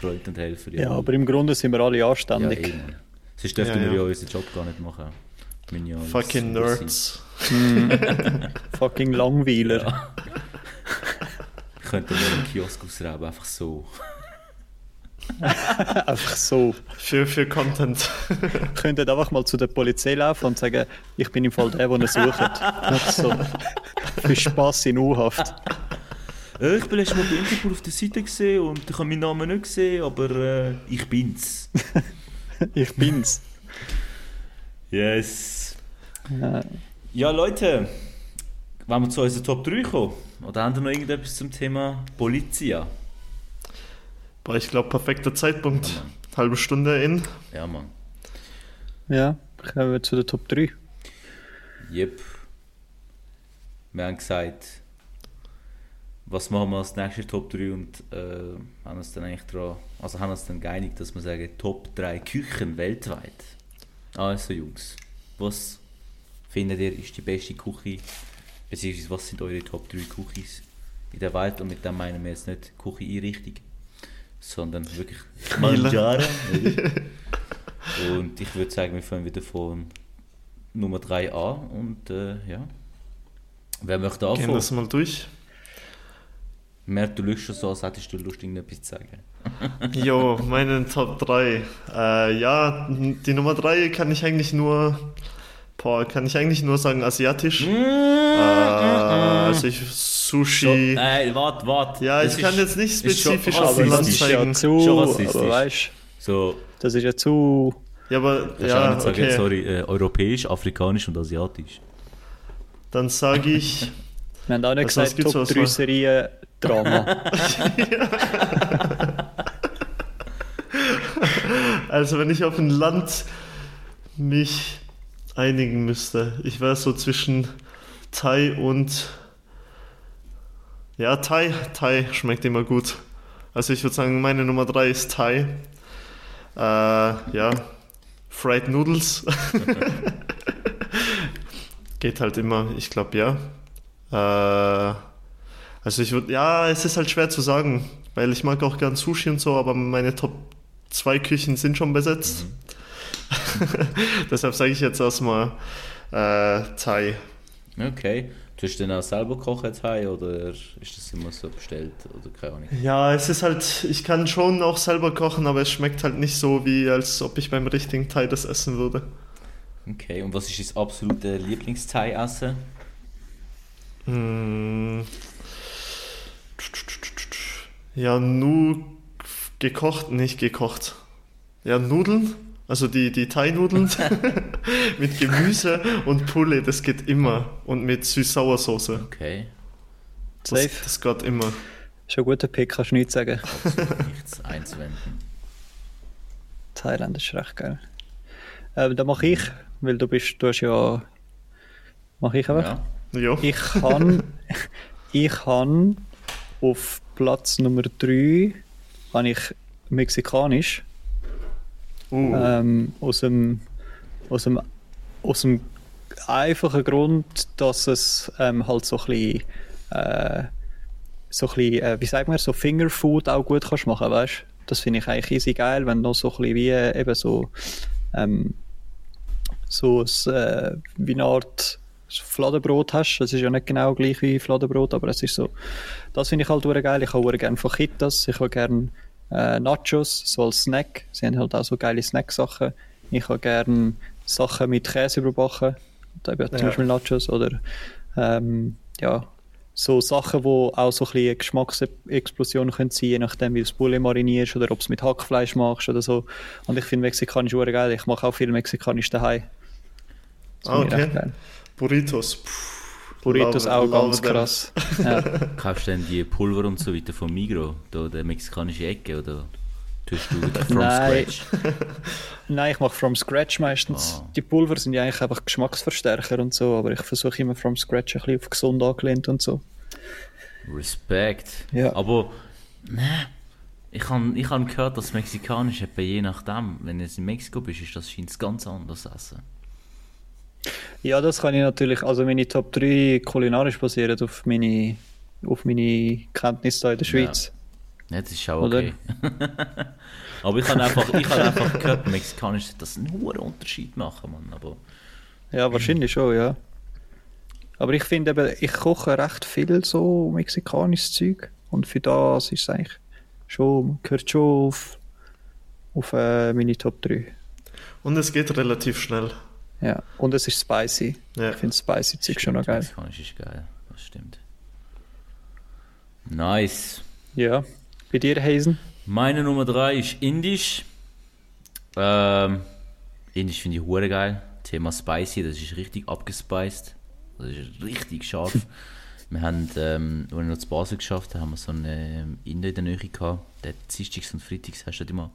Freund und Helfer. Ja, aber im Grunde sind wir alle ja, anständig. eh, Mann. Sonst dürften Ja, wir ja. ja unseren Job gar nicht machen. Ja Fucking. Nerds. Fucking Langweiler. Ja. Ich könnte mir einen Kiosk ausrauben, einfach so. Einfach so. Für, für Content. Könntet einfach mal zu der Polizei laufen und sagen, ich bin im Fall der, den ihr sucht. So. Für Spass in U-Haft. Äh, ich bin letztes Mal bei Interpol auf der Seite gesehen und ich habe meinen Namen nicht gesehen, aber äh, ich bin's. Ich bin's. Yes. Ja. Ja, Leute, wollen wir zu unserer Top 3 kommen? Oder haben wir noch irgendetwas zum Thema Polizia? Boah, ich glaube, perfekter Zeitpunkt. Halbe Stunde in. Ja, Mann. ja, kommen wir zu der Top 3. Yep. Wir haben gesagt, was machen wir als nächste Top 3 und äh, haben uns dann eigentlich dran, also haben uns dann geeinigt, dass wir sagen Top 3 Küchen weltweit. Also Jungs, was findet ihr ist die beste Küche, beziehungsweise was sind eure Top 3 Küchis in der Welt und mit dem meinen wir jetzt nicht Küche-Einrichtung, sondern wirklich oder? und ich würde sagen, wir fangen wieder von Nummer 3 an und äh, ja. Wer möchte Gehen anfangen? das mal durch. Mehr du lügst schon so, als hättest du Lust, irgendetwas zu sagen. Jo, meine Top 3. Äh, ja, die Nummer 3 kann ich eigentlich nur. Boah, kann ich eigentlich nur sagen asiatisch. Mm, Äh, also ich So, Sushi. äh, warte, warte. ja, Das ich kann ist- jetzt nicht spezifisch auf ein Land das ist ja zeigen. zu, aber weißt So, das ist ja zu. Ja, aber auch ja, nicht sagen, okay. sorry, äh, europäisch, afrikanisch und asiatisch. Dann sage ich. Wir haben auch nicht Also, was gesagt, Top aus 3 Wahl? Serien Drama. Also wenn ich auf ein Land mich einigen müsste, ich wäre so zwischen Thai und ja, Thai, Thai schmeckt immer gut. Also ich würde sagen, meine Nummer 3 ist Thai. Äh, ja, Fried Noodles. Geht halt immer, ich glaube ja. Äh, also ich würde, ja, es ist halt schwer zu sagen, weil ich mag auch gern Sushi und so, aber meine Top 2 Küchen sind schon besetzt. Deshalb sage ich jetzt erstmal äh, Thai. Okay. Tust du denn auch selber kochen Thai oder ist das immer so bestellt oder keine Ahnung? Ja, es ist halt, ich kann schon auch selber kochen, aber es schmeckt halt nicht so, wie als ob ich beim richtigen Thai das essen würde. Okay, und was ist das absolute Lieblings-Thai-Essen? Hm. Ja, nur gekocht, nicht gekocht. Ja, Nudeln, also die, die Thai-Nudeln mit Gemüse und Pulle, das geht immer. Und mit Süß-Sauer-Soße. Okay, Das, Safe. das geht immer. Ist ein guter Pick, kannst du nichts sagen. absolut nichts einzuwenden. Thailand ist recht geil. Ähm, dann mache ich, weil du bist, du hast ja. Mache ich einfach. Ja. Ja. Ich kann, ich kann auf Platz Nummer 3 habe ich mexikanisch. Uh, Ähm, aus, dem, aus, dem, aus dem einfachen Grund, dass es ähm, halt so ein bisschen, äh, so ein bisschen äh, wie sagt man, so Fingerfood auch gut kannst machen, weißt Das finde ich eigentlich easy geil, wenn du noch so ein bisschen wie äh, eben so, ähm, so ein, äh, wie eine Art Fladenbrot hast. Das ist ja nicht genau gleich wie Fladenbrot, aber es ist so, das finde ich halt geil. Ich habe gerne Fajitas, ich habe gerne äh, Nachos, so als Snack. Sie haben halt auch so geile Snack-Sachen. Ich habe gerne Sachen mit Käse überbacken. Da eben zum Ja. Beispiel Nachos oder ähm, ja, so Sachen, wo auch so ein bisschen eine Geschmacksexplosion können sein, je nachdem, wie du das Poulet marinierst oder ob du es mit Hackfleisch machst oder so. Und ich finde Mexikanisch hure geil. Ich mache auch viel Mexikanisch daheim. Ah, ich okay. Burritos. Puh, Burritos love- auch love ganz them. krass. Ja. Kaufst du denn die Pulver und so weiter vom Migro, da der mexikanische Ecke, oder tust du wieder from Nein. scratch? Nein, ich mache from scratch meistens. Ah. Die Pulver sind ja eigentlich einfach Geschmacksverstärker und so, aber ich versuche immer from scratch ein bisschen auf gesund angelehnt und so. Respekt. Ja. Aber, ne, ich habe ich hab gehört, dass mexikanisch etwa je nachdem, wenn du jetzt in Mexiko bist, ist das scheint ganz anders essen. Ja, das kann ich natürlich, also meine Top 3 kulinarisch basieren auf meine, auf meine Kenntnisse da in der Schweiz. Ja, das ist auch okay. Aber ich habe einfach, ich hab einfach gehört, mexikanisch sollte das einen hohen Unterschied machen, Mann. Aber Ja, wahrscheinlich schon, ja. Aber ich finde eben, ich koche recht viel so mexikanisches Zeug und für das ist es eigentlich schon, gehört schon auf, auf äh, meine Top 3. Und es geht relativ schnell. Ja. Und es ist spicy. Ja. Ich finde spicy Zeug schon noch geil. Mexikanisch ist geil, das stimmt. Nice. Ja. Bei dir, Hazen? Meine Nummer 3 ist Indisch. Ähm, Indisch finde ich hure geil. Thema Spicy, das ist richtig abgespeist. Das ist richtig scharf. wir haben, ähm, als wir noch zu Basel geschafft haben, haben wir so einen Inder in der Nähe gehabt. Der hat Dienstags und Freitags hast du halt immer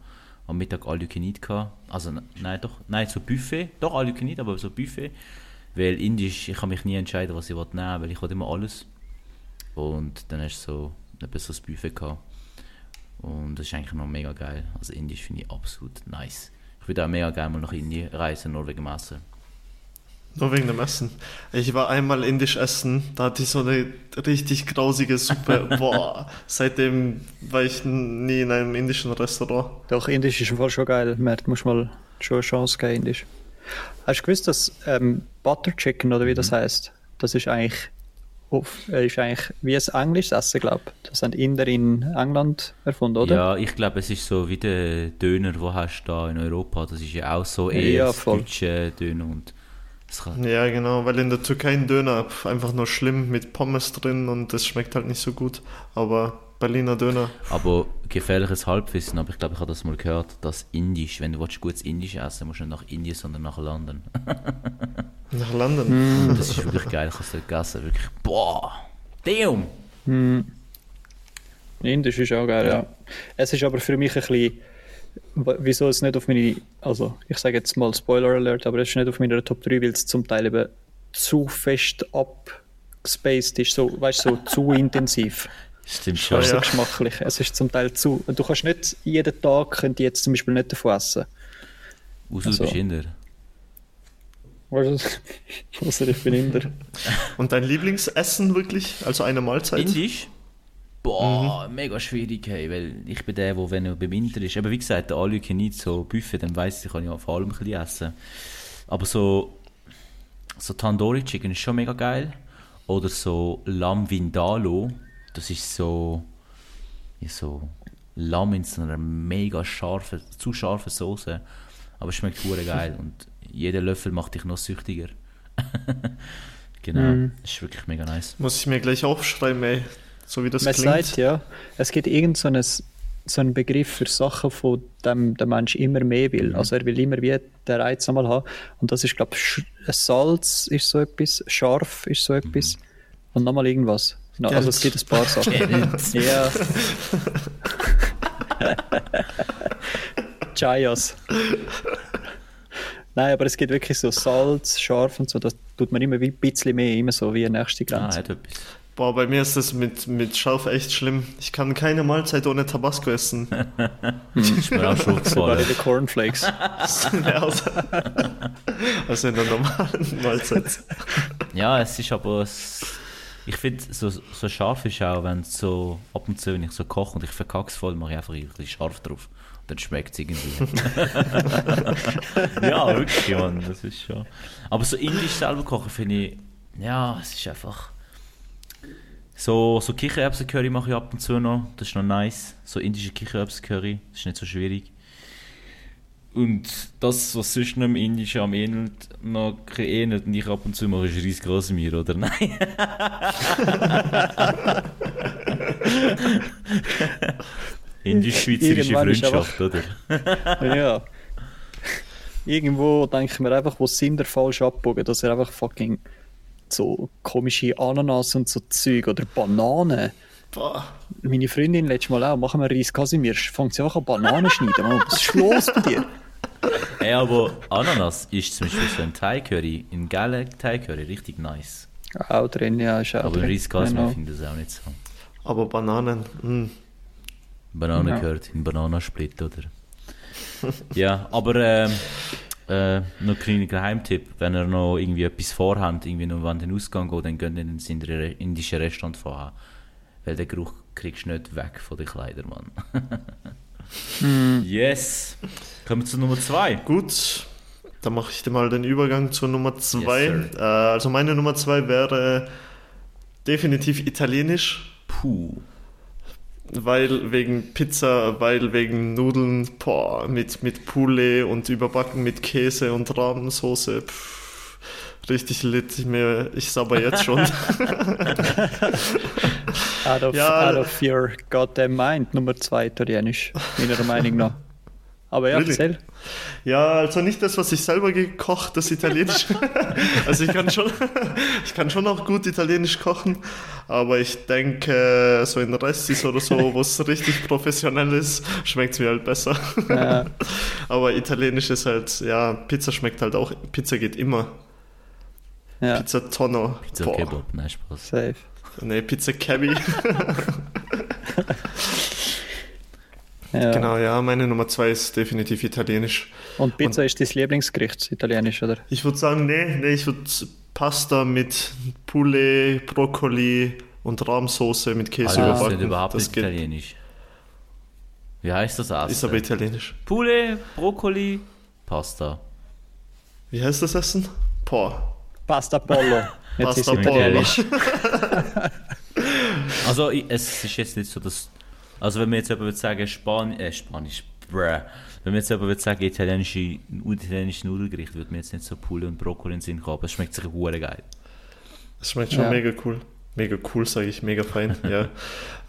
am Mittag all you can eat gehabt. Also ne- nein, doch, nein, so Buffet. Doch all you can eat, aber so Buffet. Weil Indisch, ich kann mich nie entscheiden, was ich will nehmen weil ich will immer alles. Und dann hast du so ein besseres Buffet gehabt. Und das ist eigentlich noch mega geil. Also Indisch finde ich absolut nice. Ich würde auch mega gerne mal nach Indien reisen, nur wegen Essen. Nur wegen dem Essen. Ich war einmal indisch essen, da hatte ich so eine richtig grausige Suppe. Boah, seitdem war ich nie in einem indischen Restaurant. Doch, Indisch ist im Fall schon geil. Man muss mal schon eine Chance geben, Indisch. Hast du gewusst, dass ähm, Butter Chicken, oder wie das heißt, das ist eigentlich, auf, äh, ist eigentlich wie ein englisches Essen, glaube ich. Das haben Inder in England erfunden, oder? Ja, ich glaube, es ist so wie der Döner, den hast du da in Europa. Das ist ja auch so eher Ja, voll. deutsche Döner. Und kann, Ja, genau, weil in der Türkei ein Döner einfach nur schlimm mit Pommes drin und das schmeckt halt nicht so gut. Aber Berliner Döner, aber gefährliches Halbwissen, aber ich glaube, ich habe das mal gehört, dass Indisch, wenn du willst, gutes Indisch essen musst du nicht nach Indien, sondern nach London. nach London. Und das ist wirklich geil, ich habe es dort gegessen. Wirklich, boah, damn! Indisch ist auch geil, ja. Es ist aber für mich ein bisschen, wieso es nicht auf meine, also ich sage jetzt mal Spoiler Alert, aber es ist nicht auf meiner Top 3, weil es zum Teil eben zu fest abgespaced ist, so, weißt du, so zu intensiv. Stimmt schon. Du, ja. so geschmacklich. Es ist zum Teil zu, du kannst nicht jeden Tag, könnt ihr jetzt zum Beispiel nicht davon essen. Außer du Also. bist Inder. Du, also ich bin Inder. Und dein Lieblingsessen wirklich? Also eine Mahlzeit? Indisch? Boah, mega schwierig, hey, weil ich bin der, der, wenn er beim Inter ist, aber wie gesagt, der You Can Eat, so Buffet, dann weiss ich, kann ja vor allem ein bisschen essen. Aber so, so Tandoori Chicken ist schon mega geil. Oder so Lam Vindaloo, das ist so, ja, so Lamm in so einer mega scharfen, zu scharfen Soße. Aber es schmeckt hure geil und jeder Löffel macht dich noch süchtiger. genau, das ist wirklich mega nice. Muss ich mir gleich aufschreiben, ey. So wie das Man klingt. sagt ja, es gibt irgend so einen, so einen Begriff für Sachen, von dem der Mensch immer mehr will. Also er will immer wie den Reiz einmal haben. Und das ist, glaube ich, Salz ist so etwas, scharf ist so etwas und nochmal irgendwas. No, also es gibt ein paar Sachen. Ja. Chayas. Nein, aber es gibt wirklich so Salz, scharf und so, das tut man immer wie ein bisschen mehr, immer so wie eine nächste Ah, Grenze. etwas. Boah, bei mir ist das mit, mit Scharf echt schlimm. Ich kann keine Mahlzeit ohne Tabasco essen. mir auch schon in gefallen. den Cornflakes. Ja, also, also in der normalen Mahlzeit. Ja, es ist aber. Es, ich finde, so, so scharf ist auch, wenn es so ab und zu, wenn ich so koche und ich verkacke es voll, mache ich einfach ein bisschen scharf drauf. Und dann schmeckt es irgendwie. ja, wirklich, Mann, das ist schon. Aber so indisch selber kochen finde ich, ja, es ist einfach. So, so Kichererbsen-Curry mache ich ab und zu noch, das ist noch nice. So indische Kichererbsen-Curry, das ist nicht so schwierig. Und das, was sonst noch im Indischen am ähnelt, noch ähnelt und ich ab und zu mache, ist Reis Grosmir, oder? Nein. Indisch-schweizerische Freundschaft, oder? ja. Irgendwo denke ich mir einfach, wo sind der falsch abbogen, dass er einfach fucking so komische Ananas und so Zeug oder Bananen. Boah. Meine Freundin letztes Mal auch, machen wir Reis Casimir, fängt sie einfach an Bananen schneiden. Mann, Was ist los bei dir? Ey, aber Ananas ist zum Beispiel so ein Thai-Curry, ein geiler Thai-Curry, richtig nice. Auch drin, ja, ist auch Aber drin. Reis Grosmir Genau. finde ich das auch nicht so. Aber Bananen, hm. Banane Ja. gehört in Bananasplit, oder? ja, aber ähm, äh, noch ein kleiner Geheimtipp, wenn ihr noch irgendwie etwas vorhabt, irgendwie noch an den Ausgang geht, dann geht in ein Re- indisches Restaurant vorher. Weil den Geruch kriegst du nicht weg von den Kleidern, Mann. Yes! Kommen wir zu Nummer 2. Gut, dann mache ich dir mal den Übergang zur Nummer 2. Yes, äh, also meine Nummer 2 wäre definitiv italienisch. Puh. Weil wegen Pizza, weil wegen Nudeln, boah, mit, mit Poulet und überbacken mit Käse und Rahmensoße. Pff, richtig lit. Ich, mir, ich sabber jetzt schon. out, of, Ja. out of your goddamn mind, Nummer 2 italienisch, meiner Meinung nach. Aber ja, Really? erzähl. Ja, also nicht das, was ich selber gekocht, das Italienisch. also ich kann schon, ich kann schon auch gut Italienisch kochen, aber ich denke, so in Restis oder so, wo es richtig professionell ist, schmeckt es mir halt besser. Ja, Aber Italienisch ist halt, ja, Pizza schmeckt halt auch, Pizza geht immer. ja, Pizza Tonno. Pizza Boah. Kebab, nein, Spaß. safe. Nee, Pizza Cabby. Ja. genau, ja, meine Nummer zwei ist definitiv italienisch. Und Pizza ist dein Lieblingsgericht, italienisch, oder? Ich würde sagen, nee, nee, ich würde Pasta mit Poulet, Brokkoli und Rahmsoße mit Käse Also, das ist überbacken. nicht überhaupt das italienisch. Wie heißt das Essen? ist aber italienisch. Poulet, Brokkoli, Pasta. Wie heißt das Essen? Boah. Pasta Pollo. Pasta Pollo. italienisch. Also, es ist jetzt nicht so, dass. Also, wenn wir jetzt jemand würde sagen, Spanisch. Äh, Spanisch. Bruh. Wenn wir jetzt jemand würde sagen, italienische, italienische Nudelgericht, würde mir jetzt nicht so Poulet und Brokkoli in den Sinn kommen, aber es schmeckt sich hure geil. Das schmeckt schon Ja. mega cool. Mega cool, sage ich, mega fein, ja.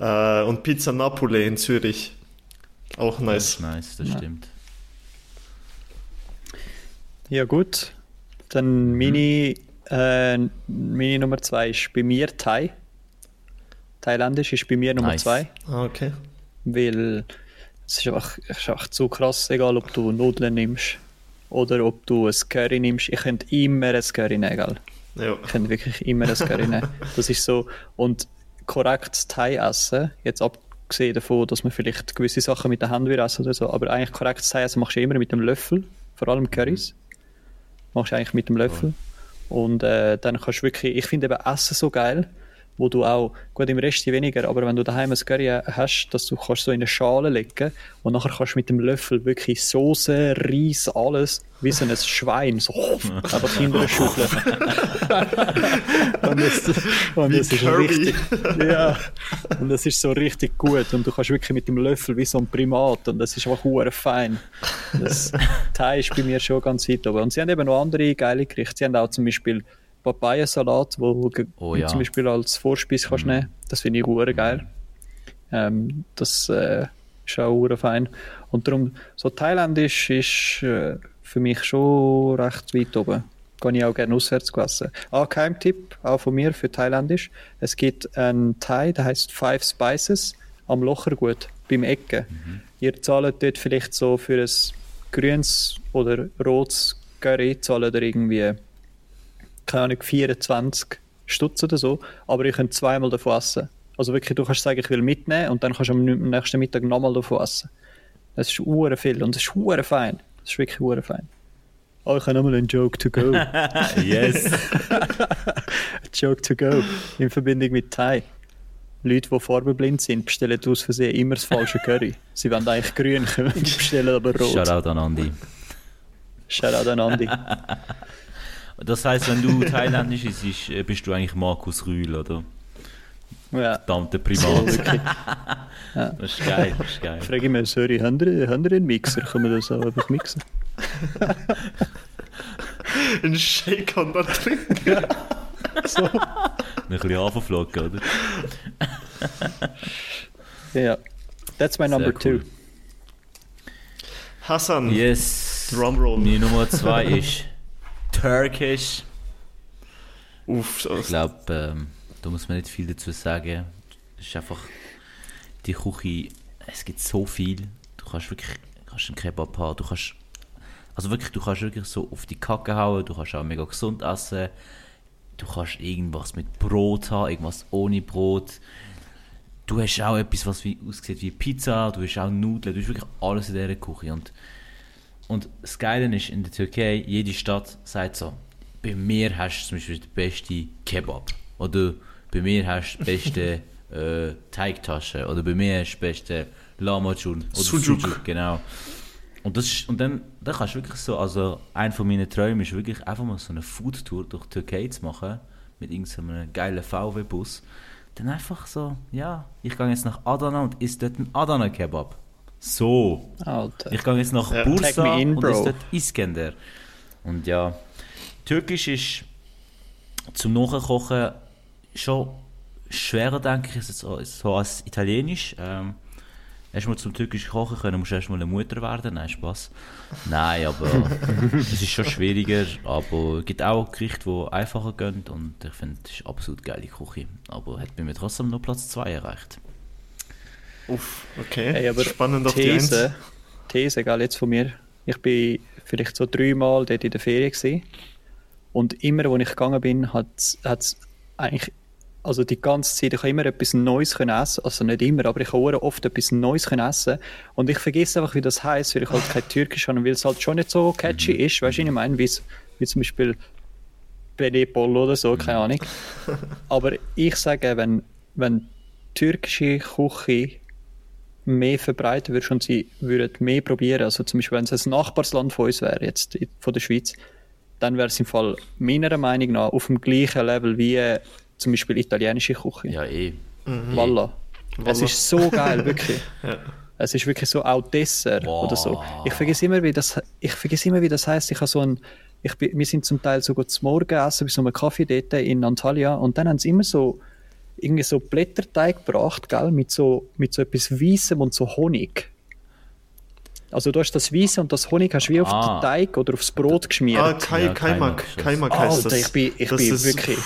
Äh, und Pizza Napoli in Zürich. Auch Das nice. ist nice, das Ja. stimmt. Ja, gut. Dann meine, äh, meine Nummer 2 ist bei mir Thai. Thailändisch ist bei mir Nummer Nice. 2. Ah, okay. Weil es ist einfach, es ist einfach zu krass, egal ob du Nudeln nimmst oder ob du ein Curry nimmst. Ich könnte immer ein Curry nehmen, gell? Ja. Ich könnte wirklich immer ein Curry nehmen. Das ist so. Und korrektes Thai essen, jetzt abgesehen davon, dass man vielleicht gewisse Sachen mit der Hand will essen oder so, aber eigentlich korrektes Thai essen machst du immer mit dem Löffel, vor allem Currys. Machst du eigentlich mit dem Löffel. Und äh, dann kannst du wirklich, ich finde eben Essen so geil, wo du auch, gut im Rest weniger, aber wenn du daheim ein Curry hast, dass du kannst so in eine Schale legen und nachher kannst du mit dem Löffel wirklich Soße, Reis, alles, wie so ein Schwein, so einfach hinterher schütteln. und das, und das ist Kirby. richtig, ja, und das ist so richtig gut und du kannst wirklich mit dem Löffel wie so ein Primat und das ist einfach hure fein. Das Thai ist bei mir schon ganz weit oben. Und sie haben eben noch andere geile Gerichte. Sie haben auch zum Beispiel Papayasalat, wo Oh ja. zum Beispiel als Vorspeis kannst nehmen. Das finde ich hure geil. Ähm, das äh, ist auch hure fein. Und darum, so Thailändisch ist äh, für mich schon recht weit oben. Gehe ich auch gerne auswärts essen. Ah, Keimtipp, auch von mir für Thailändisch. Es gibt einen Thai, der heißt Five Spices am Lochergut, beim Ecken. Ihr zahlt dort vielleicht so für ein grünes oder rotes Curry, zahlt ihr irgendwie keine Ahnung, 24 Stutz oder so, aber ich könnte zweimal davon essen. Also wirklich, du kannst sagen, ich will mitnehmen und dann kannst du am nächsten Mittag nochmal davon essen. Das ist hure viel und das ist hure fein. Das ist wirklich hure fein. Oh, ich habe nochmal einen Joke to go. yes! Joke to go. In Verbindung mit Thai. Leute, die farbenblind sind, bestellen aus Versehen immer das falsche Curry. Sie wollen eigentlich grün, bestellen aber rot. Shoutout an Andi. Shoutout an Andi. Das heisst, wenn du thailändisch isst, äh, bist du eigentlich Markus Rühl, oder? Ja. Verdammter Primat. wirklich. Das ist geil, das ist geil. Frage ich mich, sorry, haben ihr, haben ihr einen Mixer? Können wir das auch einfach mixen? Ein Shake und dann trinken. So. Ein bisschen Haferflocken, oder? Ja. That's my number cool. two. Hassan, Yes! Drumroll. Meine Nummer zwei ist Turkish. Uff, Ich glaube, ähm, da muss man nicht viel dazu sagen. Es ist einfach die Küche, es gibt so viel. Du kannst wirklich kannst einen Kebab haben, du kannst also wirklich, du kannst wirklich so auf die Kacke hauen, du kannst auch mega gesund essen. Du kannst irgendwas mit Brot haben, irgendwas ohne Brot. Du hast auch etwas, was wie, aussieht wie Pizza, du hast auch Nudeln, du hast wirklich alles in dieser Küche. Und, und das Geile ist, in der Türkei, jede Stadt sagt so, bei mir hast du zum Beispiel den besten Kebab. Oder bei mir hast du die beste äh, Teigtasche. Oder bei mir hast du den besten Lahmacun. Oder Sucuk. Sucuk, genau. Und, das ist, und dann, dann kannst du wirklich so, also ein von meinen Träumen ist wirklich einfach mal so eine Foodtour durch die Türkei zu machen, mit irgendeinem geilen VW-Bus. dann einfach so, ja, ich gehe jetzt nach Adana und esse dort einen Adana-Kebab. So. Alter. Ich gehe jetzt nach Ja. Bursa in, und esse dort Iskender. Und ja, Türkisch ist zum Nachkochen schon schwerer, denke ich, als- als- so als Italienisch. Ähm, Erstmal zum Türkisch kochen können, musst du erstmal eine Mutter werden. Nein, Spaß. Nein, aber es ist schon schwieriger. Aber es gibt auch Gerichte, die einfacher gehen. Und ich finde, es ist absolut geile Küche. Aber hat bei mir trotzdem noch Platz 2 erreicht. Uff, okay. Hey, aber Spannend auf die These, gell, jetzt von mir. Ich bin vielleicht so dreimal dort in der Ferien gewesen. Und immer, wo ich gegangen bin, hat es eigentlich, also die ganze Zeit, ich habe immer etwas Neues können essen. Also nicht immer, aber ich habe oft etwas Neues können essen. Und ich vergesse einfach, wie das heißt, weil ich halt kein Türkisch habe und weil es halt schon nicht so catchy ist. Weißt du, ich meine? Wie, wie zum Beispiel Benepol oder so, keine Ahnung. Aber ich sage, wenn, wenn türkische Küche mehr verbreiten würdest und sie würden mehr probieren, also zum Beispiel wenn es ein Nachbarsland von uns wäre, jetzt von der Schweiz, dann wäre es im Fall meiner Meinung nach auf dem gleichen Level wie äh, zum Beispiel italienische Küche. Ja, eh. Voila. Es Voila. ist so geil, wirklich. Ja. Es ist wirklich so auch Dessert Wow. oder so. Ich vergesse immer, wie das, ich vergesse immer, wie das heißt. Ich habe so ein, ich bin, wir sind zum Teil sogar zum Morgen essen bei so einem Kaffee dort in Antalya und dann haben sie immer so irgendwie so Blätterteig gebracht, gell, mit so, mit so etwas Weissem und so Honig. Also du hast das Weisse und das Honig hast du wie auf Ah. den Teig oder aufs Brot geschmiert. Ah, Kai, Ja, Kaimak. Kaimak, Kaimak heißt Alter, das. ich bin, ich Das bin ist- wirklich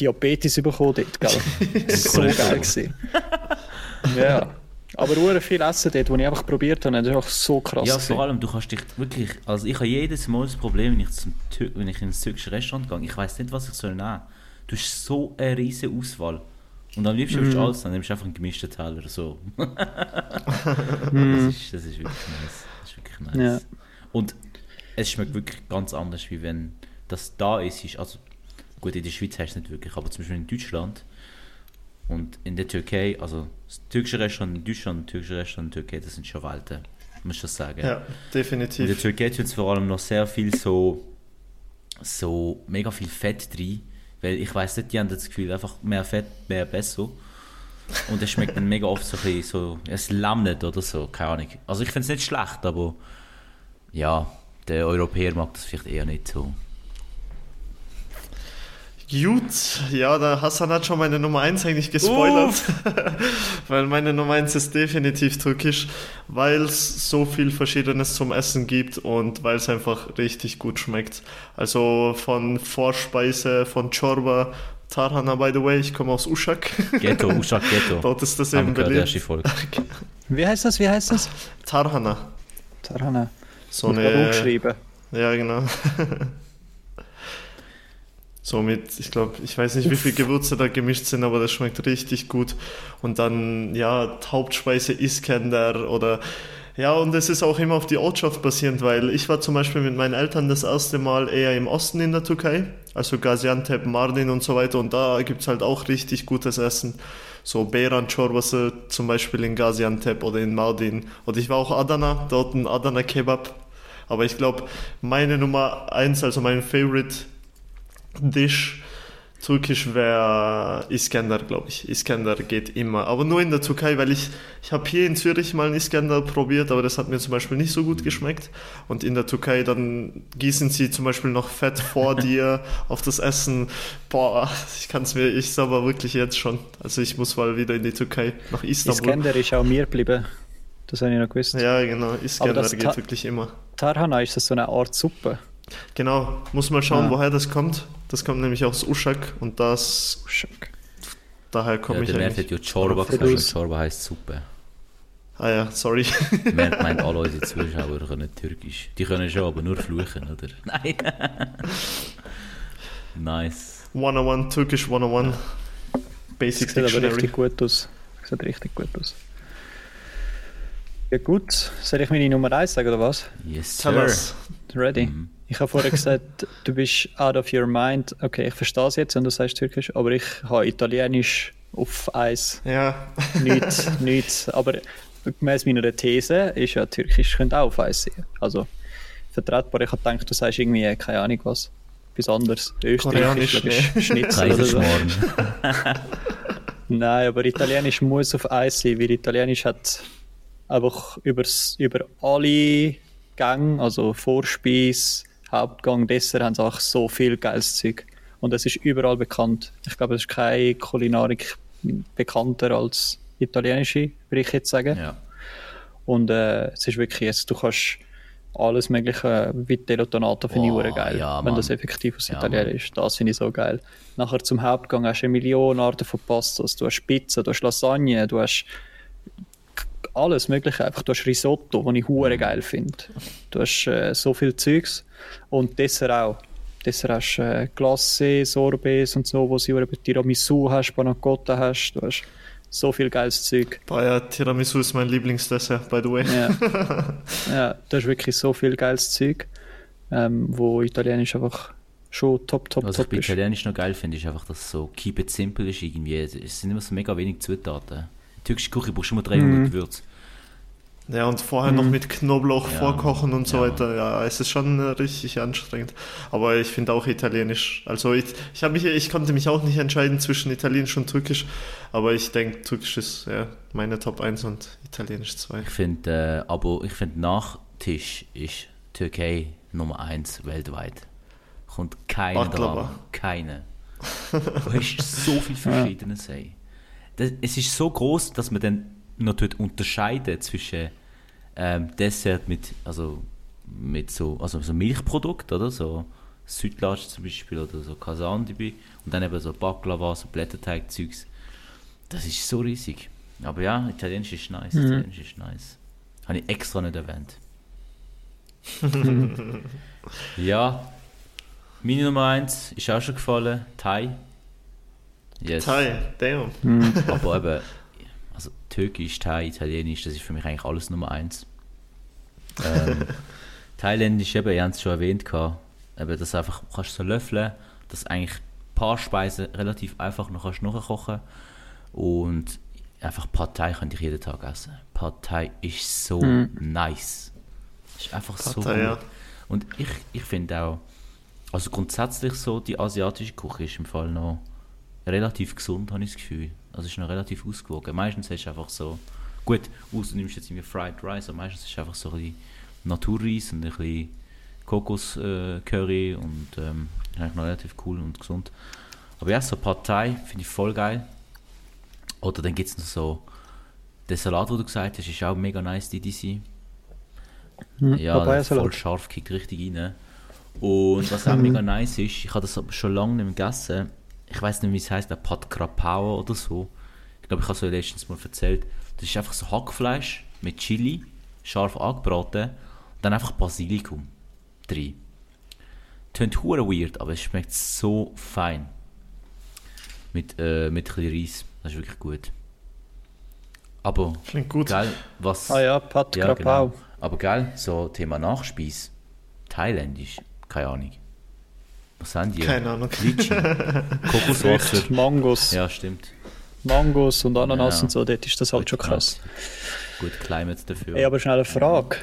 Diabetes bekommen dort, gell? Das ist so geil gewesen. Ja. Aber ur viel Essen dort, das ich einfach probiert habe, das ist auch so krass. Ja, vor allem, du kannst dich wirklich. Also, ich habe jedes Mal das Problem, wenn ich, zum wenn ich ins türkische Restaurant gehe. Ich weiß nicht, was ich soll nehmen. Du hast so eine riesige Auswahl. Und am liebsten du alles, dann nimmst du einfach einen gemischten Teller. So. das, ist, das ist wirklich nice. Das ist wirklich nice. Ja. Und es schmeckt wirklich ganz anders, wie wenn das da ist. ist- Also, gut, in der Schweiz du es nicht wirklich, aber zum Beispiel in Deutschland und in der Türkei, also das türkische Restaurant in Deutschland und das türkische Restaurant in der Türkei, das sind schon Welten. Muss ich das sagen. Ja, In der definitiv. Türkei tut es vor allem noch sehr viel so, so mega viel Fett drin. Weil ich weiß nicht, die haben das Gefühl, einfach mehr Fett, mehr besser. Und es schmeckt dann mega oft so ein bisschen so, es lammet oder so, keine Ahnung. Also ich finde es nicht schlecht, aber ja, der Europäer mag das vielleicht eher nicht so. Gut, ja, der Hassan hat schon meine Nummer 1 eigentlich gespoilert. weil meine Nummer 1 ist definitiv türkisch, weil es so viel Verschiedenes zum Essen gibt und weil es einfach richtig gut schmeckt. Also von Vorspeise, von Chorba, Tarhana, by the way, ich komme aus Uşak. Ghetto, Uschak Ghetto. Dort ist das eben beliebt. Wie heißt das? Wie heißt das? Tarhana. Tarhana. So eine. Ja, genau. So mit, ich glaube, ich weiß nicht, wie viele Gewürze da gemischt sind, aber das schmeckt richtig gut. Und dann, ja, Hauptspeise Iskender oder, ja, und es ist auch immer auf die Ortschaft basierend, weil ich war zum Beispiel mit meinen Eltern das erste Mal eher im Osten in der Türkei, also Gaziantep, Mardin und so weiter, und da gibt's halt auch richtig gutes Essen. So Beran Çorbası zum Beispiel in Gaziantep oder in Mardin. Und ich war auch Adana, dort ein Adana Kebab. Aber ich glaube, meine Nummer eins, also mein Favorite Dish türkisch wäre Iskender, glaube ich. Iskender geht immer. Aber nur in der Türkei, weil ich, ich habe hier in Zürich mal einen Iskender probiert, aber das hat mir zum Beispiel nicht so gut geschmeckt. Und in der Türkei, dann gießen sie zum Beispiel noch Fett vor dir auf das Essen. Boah, ich kann es mir, ich aber wirklich jetzt schon. Also ich muss mal wieder in die Türkei, nach Istanbul. Iskender ist auch mir geblieben. Das habe ich noch gewusst. Ja, genau. Iskender geht Ta- wirklich immer. Tarhana ist das so eine Art Suppe. Genau, muss mal schauen, Ah. woher das kommt. Das kommt nämlich aus Uschak und das, Schock. daher Ja, komme ich der eigentlich. hat ja Chorba gesagt und Chorba heisst Suppe. Ah ja, sorry. Mert meint alle unsere Zuschauer können Türkisch. Die können schon, aber nur fluchen, oder? Nein. nice. 101, Türkisch 101. Basic Sieht aber richtig gut aus. Sieht richtig gut aus. Ja gut, soll ich meine Nummer 1 sagen oder was? Yes, Tell sir. us. Ready? Ich habe vorher gesagt, du bist out of your mind. Okay, ich verstehe es jetzt, wenn du sagst Türkisch, aber ich habe Italienisch auf Eis. Ja, Nichts, nichts. Aber gemäß meiner These ist ja Türkisch könnte auch auf Eis sein. Also vertretbar. Ich habe gedacht, du sagst irgendwie, keine Ahnung was, etwas anderes. Österreichisch, nee. Schnitzel oder so. Nein, aber Italienisch muss auf Eis sein, weil Italienisch hat einfach übers, über alle Gänge, also Vorspeise, Hauptgang, Dessert, haben sie auch so viel geiles Zeug. Und es ist überall bekannt. Ich glaube, es ist keine Kulinarik bekannter als italienische, würde ich jetzt sagen. Ja. Und äh, es ist wirklich jetzt, du kannst alles mögliche, Vitello Donato finde ich Boah, hure geil, ja, wenn Mann. das effektiv aus Ja, Italienisch ist. Das finde ich so geil. Nachher zum Hauptgang hast du eine Million Arten von Pastas, du hast Pizza, du hast Lasagne, du hast alles mögliche, einfach du hast Risotto, was ich hure geil finde. Du hast äh, so viel Zeugs und Dessert auch. Dessert hast du äh, Glacé, Sorbets und so, wo sie hure Tiramisu hast, Panna Cotta hast, du hast so viel geiles Zeug. Boah, ja, Tiramisu ist mein Lieblingsdessert, by the way. Ja, ja da ist wirklich so viel geiles Zeug, ähm, wo Italienisch einfach schon top, top, Was ich top bei ist. Italienisch noch geil finde, ist einfach, dass es so keep it simple ist irgendwie. Es sind immer so mega wenig Zutaten. Türkische Küche brauchst du immer 300 Mhm. Gewürze. Ja, und vorher noch mit Knoblauch Ja, vorkochen und so ja. weiter. Ja, es ist schon äh, richtig anstrengend. Aber ich finde auch Italienisch. Also ich, ich, mich, ich konnte mich auch nicht entscheiden zwischen Italienisch und Türkisch. Aber ich denke, Türkisch ist ja, meine Top 1 und Italienisch 2. Ich finde, äh, aber ich finde, Nachtisch ist Türkei Nummer 1 weltweit. Kommt keiner Baklava. dran. Keine. Du hast so viel Verschiedenes. Ey. Das, es ist so groß, dass man dann noch unterscheiden zwischen ähm, Dessert mit, also, mit so, also so Milchprodukt, oder? So Südlatsch zum Beispiel oder so Kasandibi und dann eben so Baklava, so Blätterteig-Zeugs. Das ist so riesig. Aber ja, Italienisch ist nice. Italienisch ist nice. Habe ich extra nicht erwähnt. ja. Meine Nummer 1 ist auch schon gefallen. Thai. Yes. Thai, damn. Aber eben, also Türkisch, Thai, Italienisch, das ist für mich eigentlich alles Nummer 1. Ähm, Thailändisch, eben, ihr habt es schon erwähnt, gehabt, eben, dass einfach, du kannst so löffeln, dass eigentlich ein paar Speisen relativ einfach noch kannst nachkochen und einfach Pad Thai könnte ich jeden Tag essen. Pad Thai ist so nice. Ist einfach so Pad Thai, gut. ja. Und ich, ich finde auch, also grundsätzlich so, die asiatische Küche ist im Fall noch relativ gesund, habe ich das Gefühl. Also ist noch relativ ausgewogen. Meistens hast du einfach so, gut, aus, du nimmst jetzt irgendwie Fried Rice, aber meistens ist es einfach so ein bisschen Naturreis und ein bisschen Kokos-Curry und ähm, ist eigentlich noch relativ cool und gesund. Aber ja, so Pad Thai finde ich voll geil. Oder dann gibt es noch so, der Salat, den du gesagt hast, ist auch mega nice, die DC. Ja, voll scharf, kickt richtig rein. Und was auch mega nice ist, ich habe das schon lange nicht mehr gegessen. Ich weiß nicht, wie es heißt, der Pat Krapau oder so. Ich glaube, ich habe es euch letztens mal erzählt. Das ist einfach so Hackfleisch mit Chili, scharf angebraten und dann einfach Basilikum drin. Tönt hure weird, aber es schmeckt so fein. Mit, äh, mit ein bisschen Reis. Das ist wirklich gut. Aber, Klingt gut. geil, was... Ah ja, Pat Ja, genau. Aber geil, so Thema Nachspeis. Thailändisch, keine Ahnung. Was haben die? Keine Ahnung. Kokoswasser. Mangos, Ja, stimmt. Mangos und Ananas Ja. und so, dort ist das halt schon Gut, krass. Gut, Climate dafür. Ey, aber schnell eine Frage.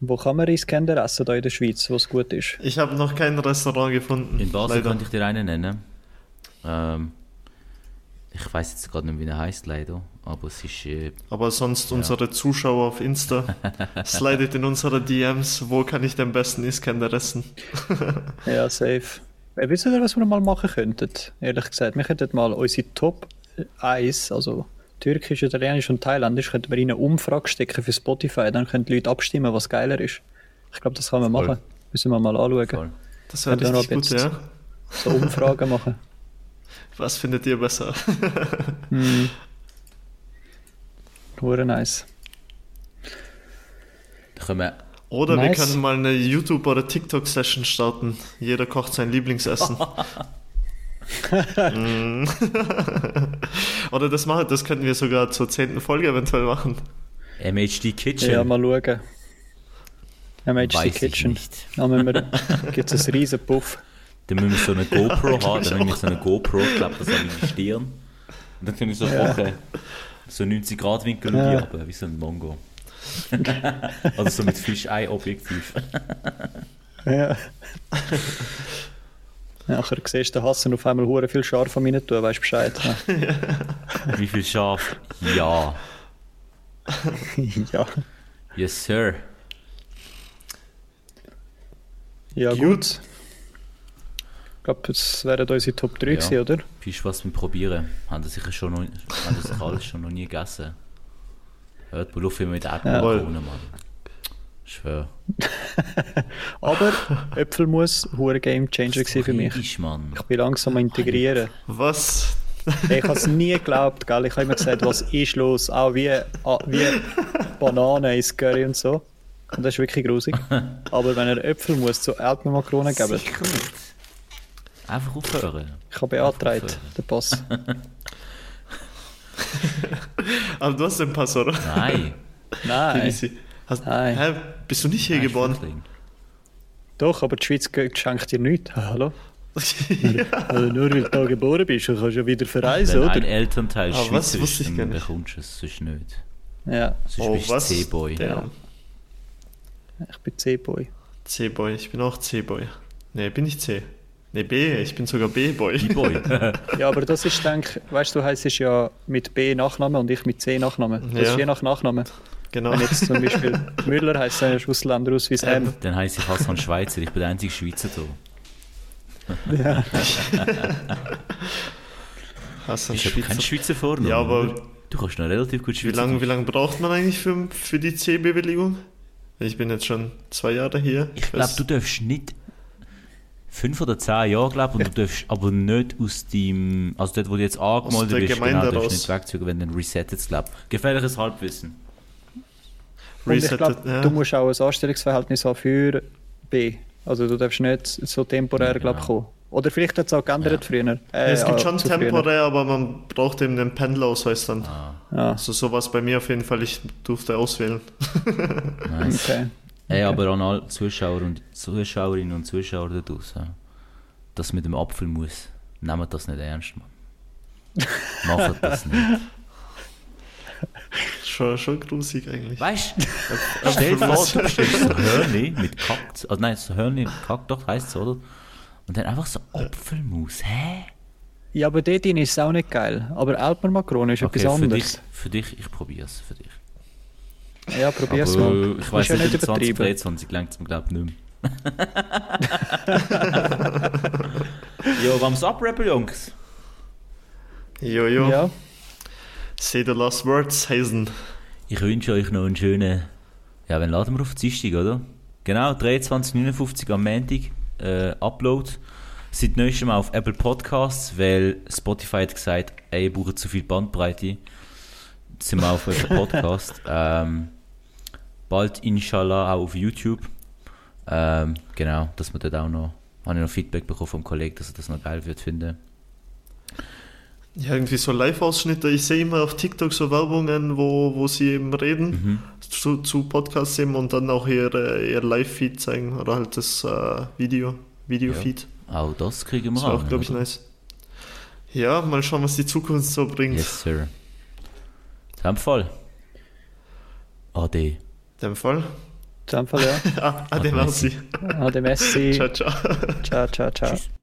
Wo kann man Reiskender essen da in der Schweiz, wo es gut ist? Ich habe noch kein Restaurant gefunden. In Basel leider. könnte ich dir einen nennen. Ähm, ich weiß jetzt gerade nicht, wie er heißt, leider. Aber es ist. Äh, Aber sonst unsere Zuschauer auf Insta, slidet in unsere DMs, wo kann ich den besten Iskender essen? Ja, safe. Äh, wisst ihr, was wir mal machen könnten? Ehrlich gesagt, wir könnten mal unsere Top 1, also Türkisch, Italienisch und Thailändisch, könnten wir in eine Umfrage stecken für Spotify, dann können die Leute abstimmen, was geiler ist. Ich glaube, das kann man Voll. machen. Müssen wir mal anschauen. voll. Das wäre Ja, richtig gut, jetzt. ja. So Umfragen machen. Was findet ihr besser? Hure nice. Da können wir. Oder wir Nice. können mal eine YouTube- oder TikTok-Session starten. Jeder kocht sein Lieblingsessen. Mm. oder das, machen, das könnten wir sogar zur zehnten Folge eventuell machen. MHD Kitchen. Ja, mal schauen. MHD Weiß ich Kitchen. nicht. Dann gibt es einen riesen Puff. Dann müssen wir so eine GoPro haben, dann müssen wir so eine GoPro, ich glaube, das an die Stirn. Und dann können wir so Ja. kochen. So 90 Grad Winkel Ja. ja. aber wie so ein Mongo. also so mit Fischei-Objektiv. Ja. Nachher siehst du den Hassen auf einmal hure viel Scharf an mir tun, weißt du Bescheid. Ja. Wie viel Schaf? Ja. ja. Yes, sir. Ja, Gut. gut. Ich glaube, das wären unsere Top 3 Ja. gewesen, oder? Fisch was mit Probieren. Haben das sicher schon noch, haben das alles schon noch nie gegessen. Hört mal auf immer mit Erdbeerbohnen, Mann. Ich schwör. Aber Äpfelmus, hure Game Changer gewesen für mich. Friedisch, Mann. Ich bin langsam am integrieren. Was? Ich habe es nie geglaubt, gell? Ich habe immer gesagt, was ist los? Auch wie, ah, wie Bananen ins Curry und so. Und das ist wirklich grusig. Aber wenn er Äpfelmus zu Erdbeermakronen nicht. Einfach aufhören. ich habe beantragt, den Pass. Aber du hast den Pass, oder? Nein. Nein. Hast, Nein. Hä? Bist du nicht hier Nein, geboren? Doch, aber die Schweiz schenkt dir nichts. Ah, Hallo? Äh, nur weil du da geboren bist, dann kannst du ja wieder verreisen, Wenn ein oder? Elternteil Ah, Schweizer wusste ist, dann nicht. bekommst du es sonst nicht. Ja, Sonst Oh, bist du was? C-Boy. Damn. ich bin C-Boy. C-Boy, ich bin auch C-Boy. Nee, bin ich C. Nee, B, ich bin sogar B-Boy. B-Boy. Ja, aber das ist, denk, weißt du, heisst ja mit B Nachname und ich mit C Nachname. Das Ja. ist je nach Nachname. Genau. Wenn jetzt zum Beispiel Müller heisst ein Ausländer aus wie Sam. Dann heisst ich Hassan Schweizer. Ich bin der einzige Schweizer da. Ja. Einen Ich habe keinen Schweizer? Vornamen. Ja, aber-? Du kannst noch relativ gut Wie Schweizer. lange wie lang braucht man eigentlich für, für die C-Bewilligung? Ich bin jetzt schon zwei Jahre hier. Ich glaube, du darfst nicht fünf oder zehn Jahre, glaube und du darfst aber nicht aus dem, also dort, wo du jetzt angemeldet bist, Gemeinde genau, darfst du nicht wegziehen, wenn du dann resettet, glaube Gefährliches Halbwissen. Und ich Resettet, glaube, ja. du musst auch ein Anstellungsverhältnis haben für B. Also du darfst nicht so temporär, Ja, glaub, genau. kommen. Oder vielleicht hat es auch geändert Ja. früher. Äh, es gibt äh, schon zu früher. temporär, aber man braucht eben den Pendelausweis dann. Ah, Ja, Also sowas bei mir auf jeden Fall, ich durfte auswählen. nice. okay. Ey, aber an alle Zuschauer und Zuschauerinnen und Zuschauer da draußen, das mit dem Apfelmus, nehmt das nicht ernst, Mann. Macht das nicht. Schon, schon grusig eigentlich. Weißt du, stell dir vor, du bestellst so Hörnli mit Kack, also nein, so Hörnli mit Kack, doch, heisst es, oder? Und dann einfach so Apfelmus, hä? Ja, aber dort drin ist es auch nicht geil. Aber Erdbeermakronen ist etwas für dich, anderes. für dich, ich probier's für dich. Ja, probier's Aber mal. ich weiß ja nicht, nicht in übertreiben. 2023 längt es mir, glaube ich, nicht mehr. jo, wir's abrappen, Jungs? Jojo. Ja, Say the last words, Hazen. Ich wünsche euch noch einen schönen. Ja, wann laden wir auf Dienstag, oder? Genau, 23.59 am Montag. Äh, Upload. Seit neuestem Mal auf Apple Podcasts, weil Spotify hat gesagt, ey, ihr braucht zu viel Bandbreite. Jetzt sind wir auf Apple Podcast. ähm, bald inshallah auch auf YouTube. Ähm, genau, dass wir dort auch noch. Habe ich noch Feedback bekommen vom Kollegen, dass er das noch geil wird finden. Ja, irgendwie so Live-Ausschnitte. Ich sehe immer auf TikTok so Werbungen, wo, wo sie eben reden Mhm. zu, zu Podcasts eben und dann auch ihre, ihr Live-Feed zeigen oder halt das äh, Video, Video-Feed. Auch das kriegen wir Das an, auch, glaube ich, nice. Ja, mal schauen, was die Zukunft so bringt. Yes, sir. In dem Fall. Ade. Dem Fall. in dem Fall ja. Ah, ade, Messi. merci. Ade Messi. Ciao, ciao. Ciao, ciao, ciao. Tschüss.